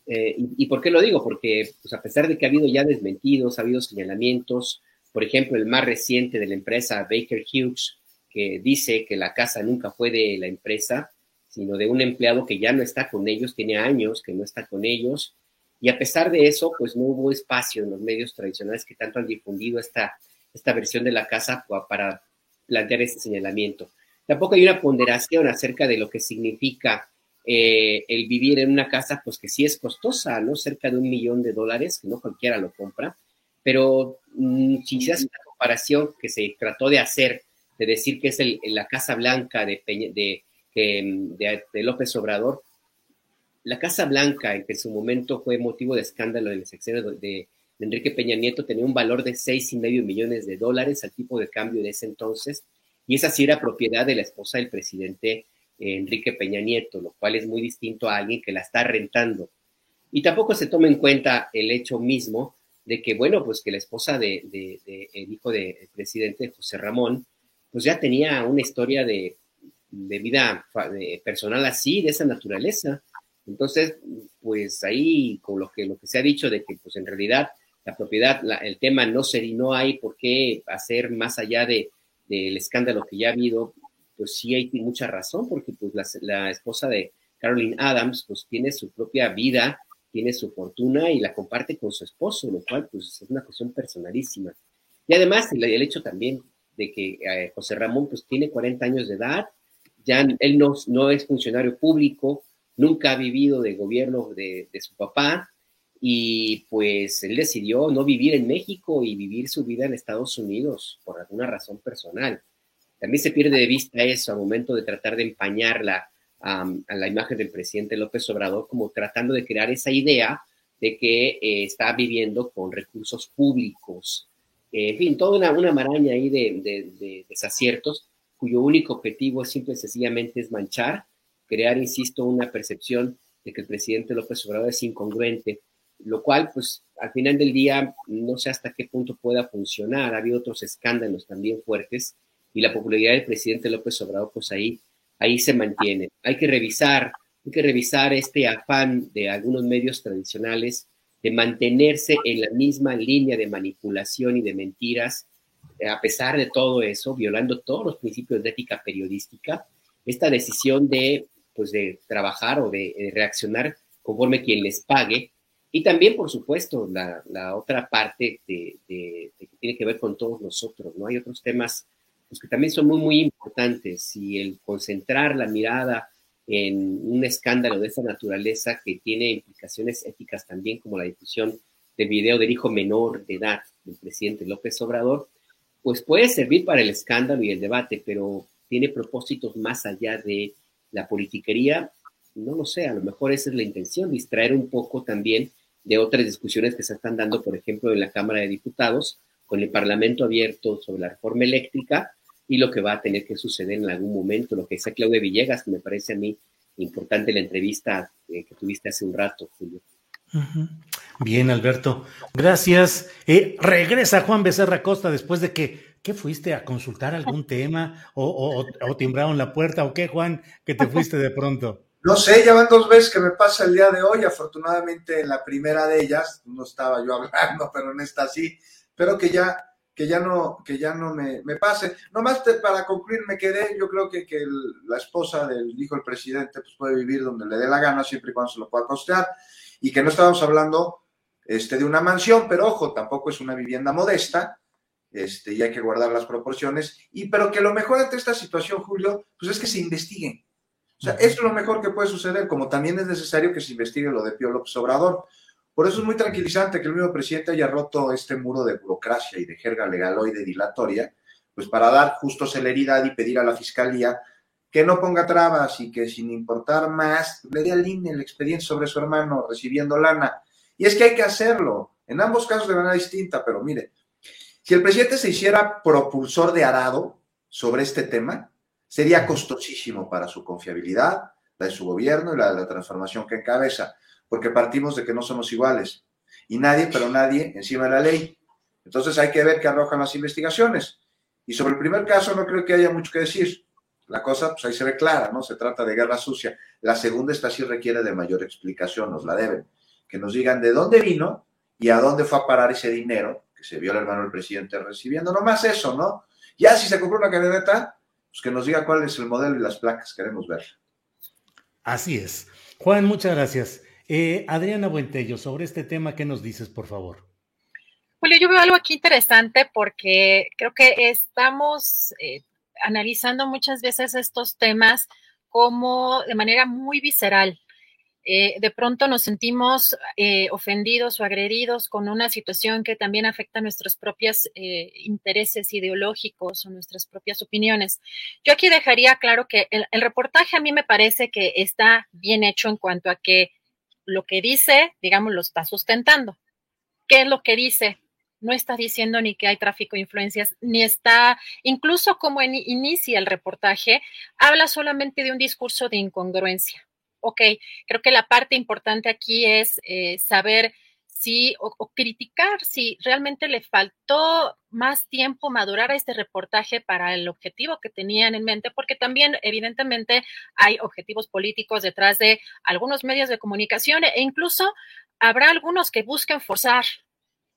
Eh, y, por qué lo digo? Porque pues, a pesar de que ha habido ya desmentidos, ha habido señalamientos, por ejemplo, el más reciente de la empresa Baker Hughes, que dice que la casa nunca fue de la empresa, sino de un empleado que ya no está con ellos, tiene años que no está con ellos, y a pesar de eso, pues no hubo espacio en los medios tradicionales que tanto han difundido esta, esta versión de la casa para plantear este señalamiento. Tampoco hay una ponderación acerca de lo que significa eh, el vivir en una casa, pues que sí es costosa, ¿no? Cerca de un millón de dólares, que no cualquiera lo compra, pero mm, si se hace una comparación que se trató de hacer, de decir que es la Casa Blanca de, de, de, de López Obrador, la Casa Blanca, en que en su momento fue motivo de escándalo en el sexenio de, Enrique Peña Nieto, tenía un valor de seis y medio millones de dólares al tipo de cambio de ese entonces, y esa sí era propiedad de la esposa del presidente Enrique Peña Nieto, lo cual es muy distinto a alguien que la está rentando. Y tampoco se toma en cuenta el hecho mismo de que, bueno, pues que la esposa de, el hijo del presidente José Ramón, pues ya tenía una historia de, de vida personal así, de esa naturaleza. Entonces, pues ahí con lo que, se ha dicho de que pues en realidad la propiedad, el tema no se, no hay por qué hacer más allá de, del escándalo que ya ha habido, pues sí hay mucha razón, porque pues la, esposa de Caroline Adams pues tiene su propia vida, tiene su fortuna y la comparte con su esposo, lo cual pues es una cuestión personalísima. Y además el, hecho también de que eh, José Ramón pues tiene 40 años de edad, ya él no, no es funcionario público, nunca ha vivido de gobierno de, su papá y pues él decidió no vivir en México y vivir su vida en Estados Unidos por alguna razón personal. También se pierde de vista eso al momento de tratar de empañarla a la imagen del presidente López Obrador, como tratando de crear esa idea de que eh, está viviendo con recursos públicos. Eh, en fin, toda una, maraña ahí de, desaciertos cuyo único objetivo es simple y sencillamente es manchar, crear, insisto, una percepción de que el presidente López Obrador es incongruente, lo cual, pues, al final del día, no sé hasta qué punto pueda funcionar. Ha habido otros escándalos también fuertes y la popularidad del presidente López Obrador, pues ahí, ahí se mantiene. Hay que revisar hay que revisar este afán de algunos medios tradicionales de mantenerse en la misma línea de manipulación y de mentiras, eh, a pesar de todo eso, violando todos los principios de ética periodística, esta decisión de, pues, de trabajar o de, reaccionar conforme quien les pague, y también, por supuesto, la, otra parte de, que tiene que ver con todos nosotros, ¿no? Hay otros temas pues, que también son muy, muy importantes, y el concentrar la mirada en un escándalo de esa naturaleza que tiene implicaciones éticas también, como la difusión del video del hijo menor de edad del presidente López Obrador, pues puede servir para el escándalo y el debate, pero tiene propósitos más allá de la politiquería. No lo sé, a lo mejor esa es la intención, distraer un poco también de otras discusiones que se están dando, por ejemplo, en la Cámara de Diputados, con el Parlamento abierto sobre la reforma eléctrica, y lo que va a tener que suceder en algún momento, lo que dice Claudia Villegas, que me parece a mí importante la entrevista eh, que tuviste hace un rato, Julio. Bien, Alberto. Gracias. Eh, regresa Juan Becerra Costa después de que, ¿qué fuiste a consultar algún tema? ¿O, o, timbraron la puerta? ¿O qué, Juan, que te fuiste de pronto? No sé, ya van dos veces que me pasa el día de hoy. Afortunadamente, en la primera de ellas, no estaba yo hablando, pero en esta sí. Pero que ya que ya no, que ya no me, me pase. Nomás para concluir, me quedé, yo creo que, que la esposa del hijo del presidente pues puede vivir donde le dé la gana, siempre y cuando se lo pueda costear, y que no estábamos hablando este, de una mansión, pero ojo, tampoco es una vivienda modesta, este, y hay que guardar las proporciones, y pero que lo mejor ante esta situación, Julio, pues es que se investiguen. O sea, es lo mejor que puede suceder, como también es necesario que se investigue lo de Pío López Obrador. Por eso es muy tranquilizante que el mismo presidente haya roto este muro de burocracia y de jerga legaloide dilatoria, pues para dar justo celeridad y pedir a la fiscalía que no ponga trabas y que sin importar más le dé al INE el expediente sobre su hermano recibiendo lana. Y es que hay que hacerlo, en ambos casos de manera distinta, pero mire, si el presidente se hiciera propulsor de arado sobre este tema, sería costosísimo para su confiabilidad, la de su gobierno y la de la transformación que encabeza porque partimos de que no somos iguales. Y nadie, pero nadie, encima de la ley. Entonces hay que ver qué arrojan las investigaciones. Y sobre el primer caso no creo que haya mucho que decir. La cosa, pues ahí se ve clara, ¿no? Se trata de guerra sucia. La segunda, esta sí requiere de mayor explicación, nos la deben. Que nos digan de dónde vino y a dónde fue a parar ese dinero que se vio el hermano del presidente recibiendo. No más eso, ¿no? Ya si se compró una camioneta, pues que nos diga cuál es el modelo y las placas, queremos ver. Así es. Juan, muchas gracias. Eh, Adriana Buentello, sobre este tema, ¿qué nos dices, por favor? Julio, yo veo algo aquí interesante porque creo que estamos eh, analizando muchas veces estos temas como de manera muy visceral. Eh, de pronto nos sentimos ofendidos o agredidos con una situación que también afecta nuestros propios intereses ideológicos o nuestras propias opiniones. Yo aquí dejaría claro que el reportaje a mí me parece que está bien hecho en cuanto a que lo que dice, digamos, lo está sustentando. ¿Qué es lo que dice? No está diciendo ni que hay tráfico de influencias, ni está, incluso como inicia el reportaje, habla solamente de un discurso de incongruencia. Ok, creo que la parte importante aquí es eh, saber si, o, criticar si realmente le faltó más tiempo madurar a este reportaje para el objetivo que tenían en mente, porque también evidentemente hay objetivos políticos detrás de algunos medios de comunicación e incluso habrá algunos que busquen forzar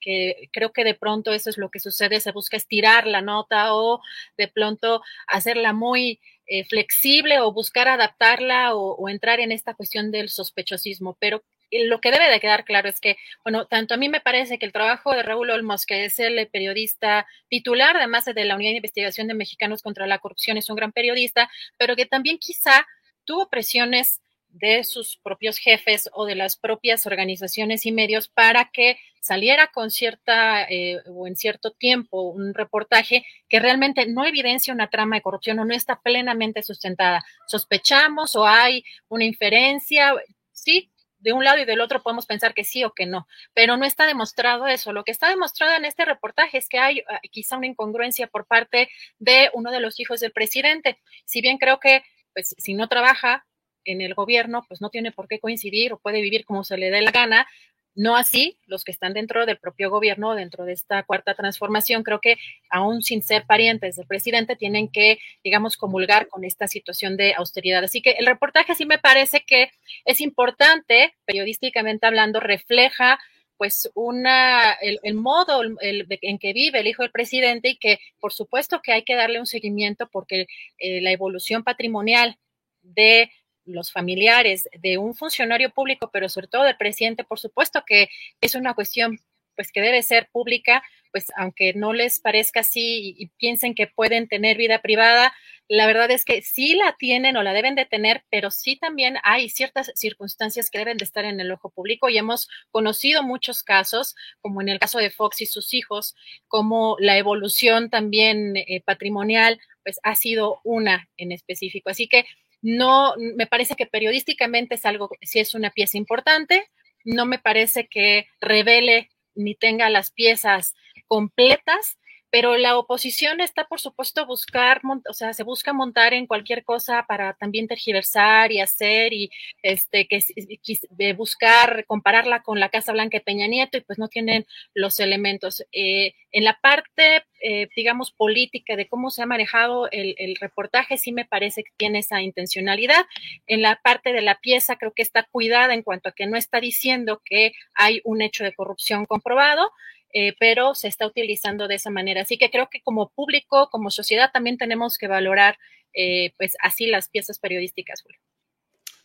que creo que de pronto eso es lo que sucede, se busca estirar la nota o de pronto hacerla muy eh, flexible o buscar adaptarla o, o, entrar en esta cuestión del sospechosismo, pero lo que debe de quedar claro es que, bueno, tanto a mí me parece que el trabajo de Raúl Olmos, que es el periodista titular, además de la Unidad de Investigación de Mexicanos contra la Corrupción, es un gran periodista, pero que también quizá tuvo presiones de sus propios jefes o de las propias organizaciones y medios para que saliera con cierta eh, o en cierto tiempo un reportaje que realmente no evidencia una trama de corrupción o no está plenamente sustentada. Sospechamos o hay una inferencia, sí, de un lado y del otro podemos pensar que sí o que no, pero no está demostrado eso. Lo que está demostrado en este reportaje es que hay ah, quizá una incongruencia por parte de uno de los hijos del presidente. Si bien creo que, pues, si no trabaja en el gobierno, pues no tiene por qué coincidir o puede vivir como se le dé la gana, no así los que están dentro del propio gobierno, dentro de esta cuarta transformación, creo que aún sin ser parientes del presidente, tienen que, digamos, comulgar con esta situación de austeridad. Así que el reportaje sí me parece que es importante, periodísticamente hablando, refleja pues una, el, modo en que vive el hijo del presidente y que por supuesto que hay que darle un seguimiento porque eh, la evolución patrimonial de los familiares de un funcionario público, pero sobre todo del presidente, por supuesto que es una cuestión pues que debe ser pública, pues aunque no les parezca así y, piensen que pueden tener vida privada, la verdad es que sí la tienen o la deben de tener, pero sí también hay ciertas circunstancias que deben de estar en el ojo público y hemos conocido muchos casos, como en el caso de Fox y sus hijos, como la evolución también eh, patrimonial, pues ha sido una en específico. Así que no, me parece que periodísticamente es algo, si es una pieza importante, no me parece que revele ni tenga las piezas completas, pero la oposición está, por supuesto, buscar, o sea, se busca montar en cualquier cosa para también tergiversar y hacer y este que buscar compararla con la Casa Blanca de Peña Nieto y pues no tienen los elementos. Eh, en la parte, eh, digamos, política de cómo se ha manejado el, el reportaje, sí me parece que tiene esa intencionalidad. En la parte de la pieza, creo que está cuidada en cuanto a que no está diciendo que hay un hecho de corrupción comprobado. Eh, pero se está utilizando de esa manera. Así que creo que como público, como sociedad, también tenemos que valorar eh, pues así las piezas periodísticas.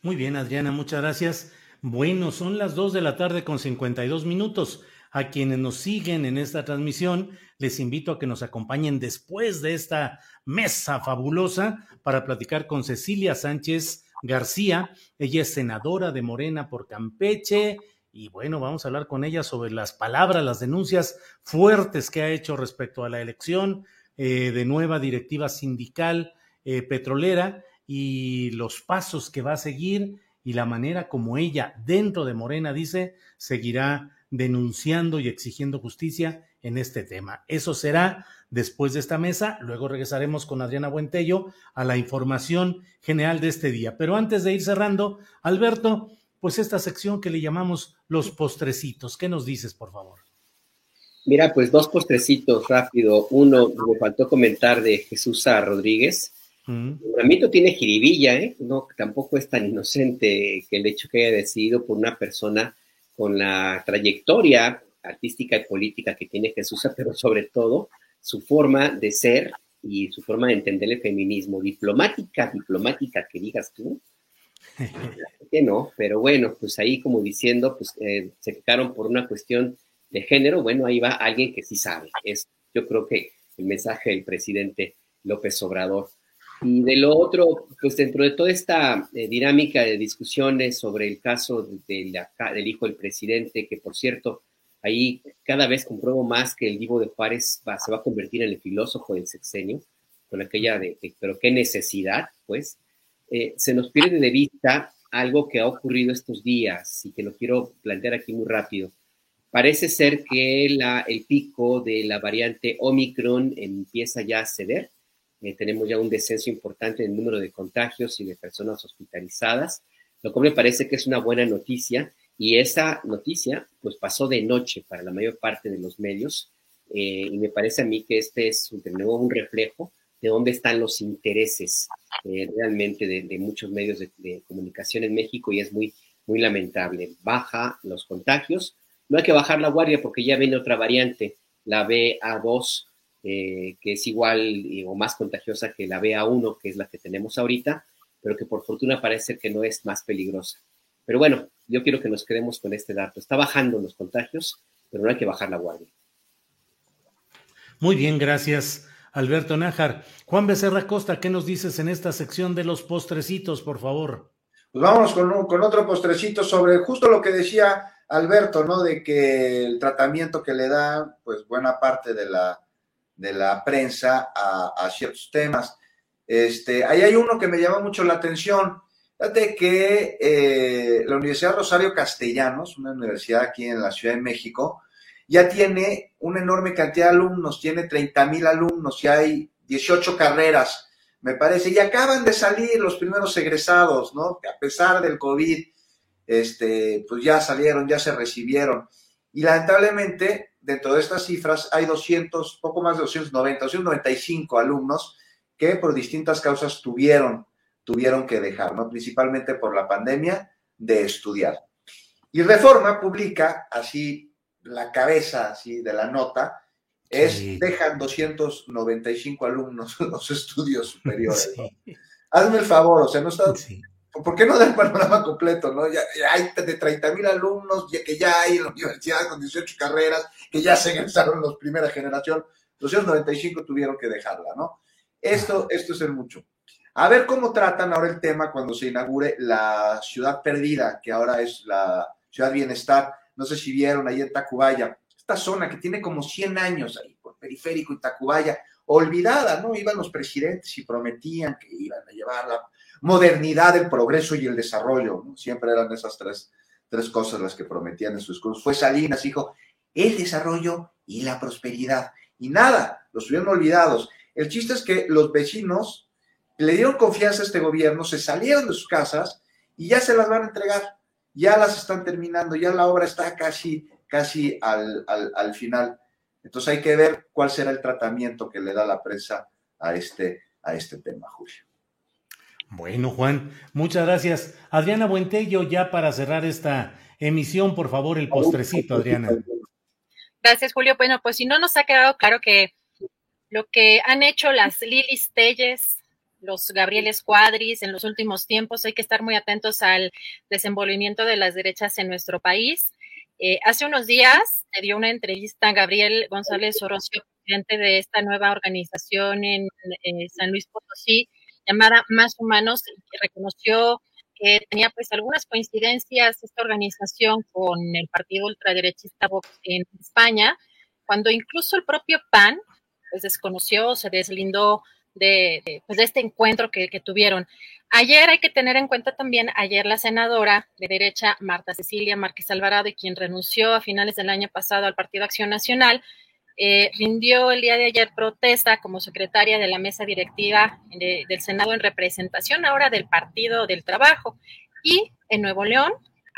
Muy bien, Adriana, muchas gracias. Bueno, son las dos de la tarde con 52 minutos. A quienes nos siguen en esta transmisión, les invito a que nos acompañen después de esta mesa fabulosa para platicar con Cecilia Sánchez García. Ella es senadora de Morena por Campeche y bueno, vamos a hablar con ella sobre las palabras, las denuncias fuertes que ha hecho respecto a la elección eh, de nueva directiva sindical eh, petrolera y los pasos que va a seguir y la manera como ella, dentro de Morena, dice, seguirá denunciando y exigiendo justicia en este tema. Eso será después de esta mesa. Luego regresaremos con Adriana Buentello a la información general de este día. Pero antes de ir cerrando, Alberto, pues esta sección que le llamamos los postrecitos. ¿Qué nos dices, por favor? Mira, pues dos postrecitos rápido. Uno, me faltó comentar de Jesús A. Rodríguez. Mm. El tiene jiribilla, ¿eh? No, tampoco es tan inocente que el hecho que haya decidido por una persona con la trayectoria artística y política que tiene Jesús, pero sobre todo su forma de ser y su forma de entender el feminismo. Diplomática, diplomática, que digas tú, que no, pero bueno, pues ahí como diciendo, pues eh, se quedaron por una cuestión de género, bueno, ahí va alguien que sí sabe. Es, yo creo que el mensaje del presidente López Obrador. Y de lo otro, pues dentro de toda esta eh, dinámica de discusiones sobre el caso de del hijo del presidente, que por cierto, ahí cada vez compruebo más que el Divo de Juárez se va a convertir en el filósofo del sexenio, con aquella de, pero qué necesidad, pues, eh, se nos pierde de vista algo que ha ocurrido estos días y que lo quiero plantear aquí muy rápido. Parece ser que el pico de la variante Omicron empieza ya a ceder. Eh, tenemos ya un descenso importante en el número de contagios y de personas hospitalizadas, lo cual me parece que es una buena noticia. Y esa noticia, pues pasó de noche para la mayor parte de los medios. Eh, y me parece a mí que este es de nuevo un reflejo de dónde están los intereses eh, realmente de, muchos medios de, comunicación en México y es muy, muy lamentable. Baja los contagios. No hay que bajar la guardia porque ya viene otra variante, la BA2, eh, que es igual o más contagiosa que la BA1, que es la que tenemos ahorita, pero que por fortuna parece que no es más peligrosa. Pero bueno, yo quiero que nos quedemos con este dato. Está bajando los contagios, pero no hay que bajar la guardia. Muy bien, gracias. Alberto Nájar. Juan Becerra Costa, ¿qué nos dices en esta sección de los postrecitos, por favor? Pues vámonos con, con otro postrecito sobre justo lo que decía Alberto, ¿no? De que el tratamiento que le da, pues buena parte de la, de la prensa a, ciertos temas. Este, ahí hay uno que me llama mucho la atención. Fíjate que eh, la Universidad Rosario Castellanos, una universidad aquí en la Ciudad de México, ya tiene una enorme cantidad de alumnos, tiene 30 mil alumnos y hay 18 carreras, me parece, y acaban de salir los primeros egresados, ¿no? A pesar del COVID, este, pues ya salieron, ya se recibieron. Y lamentablemente, dentro de estas cifras, hay 200, poco más de 290, 295 alumnos que por distintas causas tuvieron, tuvieron que dejar, ¿no? Principalmente por la pandemia, de estudiar. Y Reforma publica así la cabeza así de la nota, es dejan 295 alumnos los estudios superiores. Hazme el favor, o sea, no está... ¿Por qué no da el panorama completo? ¿no? Ya, hay de 30 mil alumnos ya que ya hay en la universidad con 18 carreras, que ya se egresaron los primera generación, 295 tuvieron que dejarla, ¿no? Esto, esto es el mucho. A ver cómo tratan ahora el tema cuando se inaugure la ciudad perdida, que ahora es la ciudad bienestar. No sé si vieron ahí en Tacubaya, esta zona que tiene como 100 años ahí, por periférico y Tacubaya, olvidada, ¿no? Iban los presidentes y prometían que iban a llevar la modernidad, el progreso y el desarrollo, ¿no? Siempre eran esas tres, tres cosas las que prometían en sus discursos. Fue Salinas, dijo, el desarrollo y la prosperidad. Y nada, los tuvieron olvidados. El chiste es que los vecinos le dieron confianza a este gobierno, se salieron de sus casas y ya se las van a entregar ya las están terminando, ya la obra está casi, casi al, al, final. Entonces hay que ver cuál será el tratamiento que le da la prensa a este, a este tema, Julio. Bueno, Juan, muchas gracias. Adriana Buentello, ya para cerrar esta emisión, por favor, el postrecito, Adriana. Gracias, Julio. Bueno, pues si no nos ha quedado claro que lo que han hecho las Lilis Telles, los Gabrieles Cuadris en los últimos tiempos. Hay que estar muy atentos al desenvolvimiento de las derechas en nuestro país. Eh, hace unos días le dio una entrevista a Gabriel González Orocio, presidente de esta nueva organización en, San Luis Potosí, llamada Más Humanos, que reconoció que tenía pues algunas coincidencias esta organización con el partido ultraderechista Vox en España, cuando incluso el propio PAN pues desconoció, se deslindó de, pues de este encuentro que, tuvieron. Ayer hay que tener en cuenta también, ayer la senadora de derecha, Marta Cecilia Márquez Alvarado, quien renunció a finales del año pasado al Partido Acción Nacional, eh, rindió el día de ayer protesta como secretaria de la mesa directiva del Senado en representación ahora del Partido del Trabajo. Y en Nuevo León,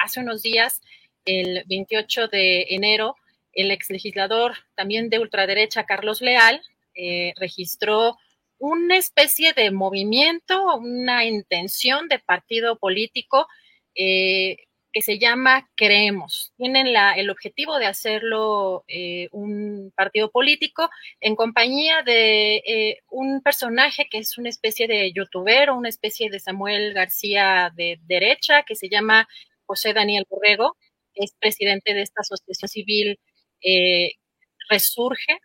hace unos días, el 28 de enero, el ex legislador también de ultraderecha, Carlos Leal, eh, registró una especie de movimiento, una intención de partido político eh, que se llama Creemos. Tienen la, el objetivo de hacerlo eh, un partido político en compañía de eh, un personaje que es una especie de youtuber o una especie de Samuel García de derecha que se llama José Daniel Borrego, que es presidente de esta asociación civil Resurge,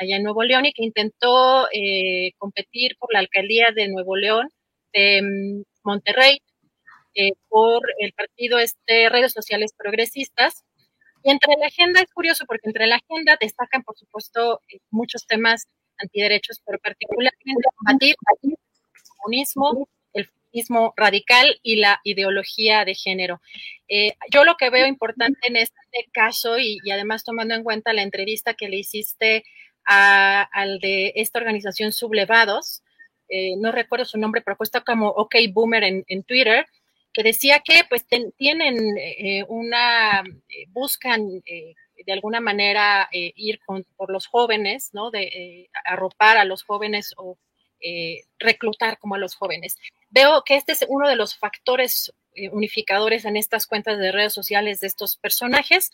allá en Nuevo León y que intentó eh, competir por la alcaldía de Nuevo León de mm, Monterrey eh, por el partido este Redes Sociales Progresistas. Y entre la agenda es curioso porque entre la agenda destacan, por supuesto, eh, muchos temas antiderechos, pero particularmente combatir el comunismo, radical y la ideología de género. yo lo que veo importante en este caso y, además tomando en cuenta la entrevista que le hiciste al de esta organización Sublevados, eh, no recuerdo su nombre, pero cuesta como OK Boomer en, Twitter, que decía que pues tienen eh, una, eh, buscan de alguna manera ir por los jóvenes, ¿no? De arropar a los jóvenes o reclutar como a los jóvenes. Veo que este es uno de los factores unificadores en estas cuentas de redes sociales de estos personajes.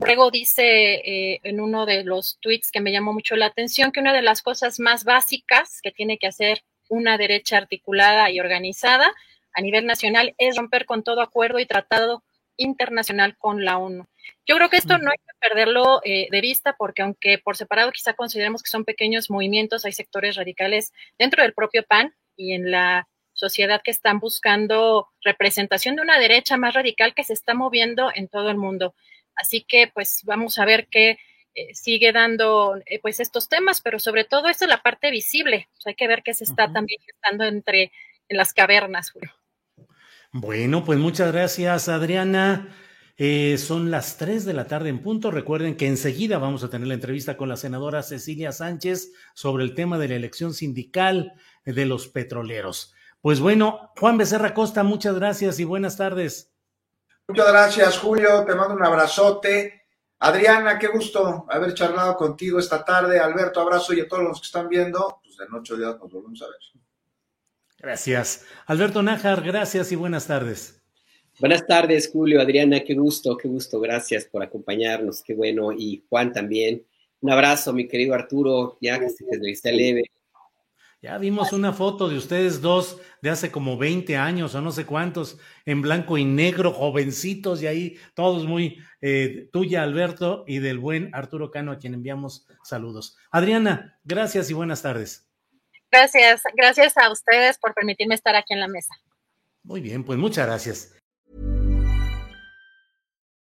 Luego dice eh, en uno de los tweets que me llamó mucho la atención que una de las cosas más básicas que tiene que hacer una derecha articulada y organizada a nivel nacional es romper con todo acuerdo y tratado internacional con la ONU. Yo creo que esto no hay que perderlo eh, de vista porque aunque por separado quizá consideremos que son pequeños movimientos, hay sectores radicales dentro del propio PAN y en la sociedad que están buscando representación de una derecha más radical que se está moviendo en todo el mundo. Así que pues vamos a ver qué eh, sigue dando eh, pues estos temas, pero sobre todo esta es la parte visible. hay que ver qué se está también gestando entre en las cavernas, Julio. Bueno, pues muchas gracias, Adriana. Eh, son las 3 de la tarde en punto. Recuerden que enseguida vamos a tener la entrevista con la senadora Cecilia Sánchez sobre el tema de la elección sindical de los petroleros. Pues bueno, Juan Becerra Costa, muchas gracias y buenas tardes. Muchas gracias, Julio. Te mando un abrazote. Adriana, qué gusto haber charlado contigo esta tarde. Alberto, abrazo y a todos los que están viendo. Pues en ocho días nos volvemos a ver. Gracias. Alberto Nájar, gracias y buenas tardes. Buenas tardes, Julio, Adriana, qué gusto, qué gusto. Gracias por acompañarnos, qué bueno. Y Juan también. Un abrazo, mi querido Arturo, ya que se leve. Ya vimos una foto de ustedes dos de hace como 20 años o no sé cuántos, en blanco y negro, jovencitos y ahí todos muy eh, tuya, Alberto, y del buen Arturo Cano, a quien enviamos saludos. Adriana, gracias y buenas tardes. Gracias, gracias a ustedes por permitirme estar aquí en la mesa. Muy bien, pues muchas gracias.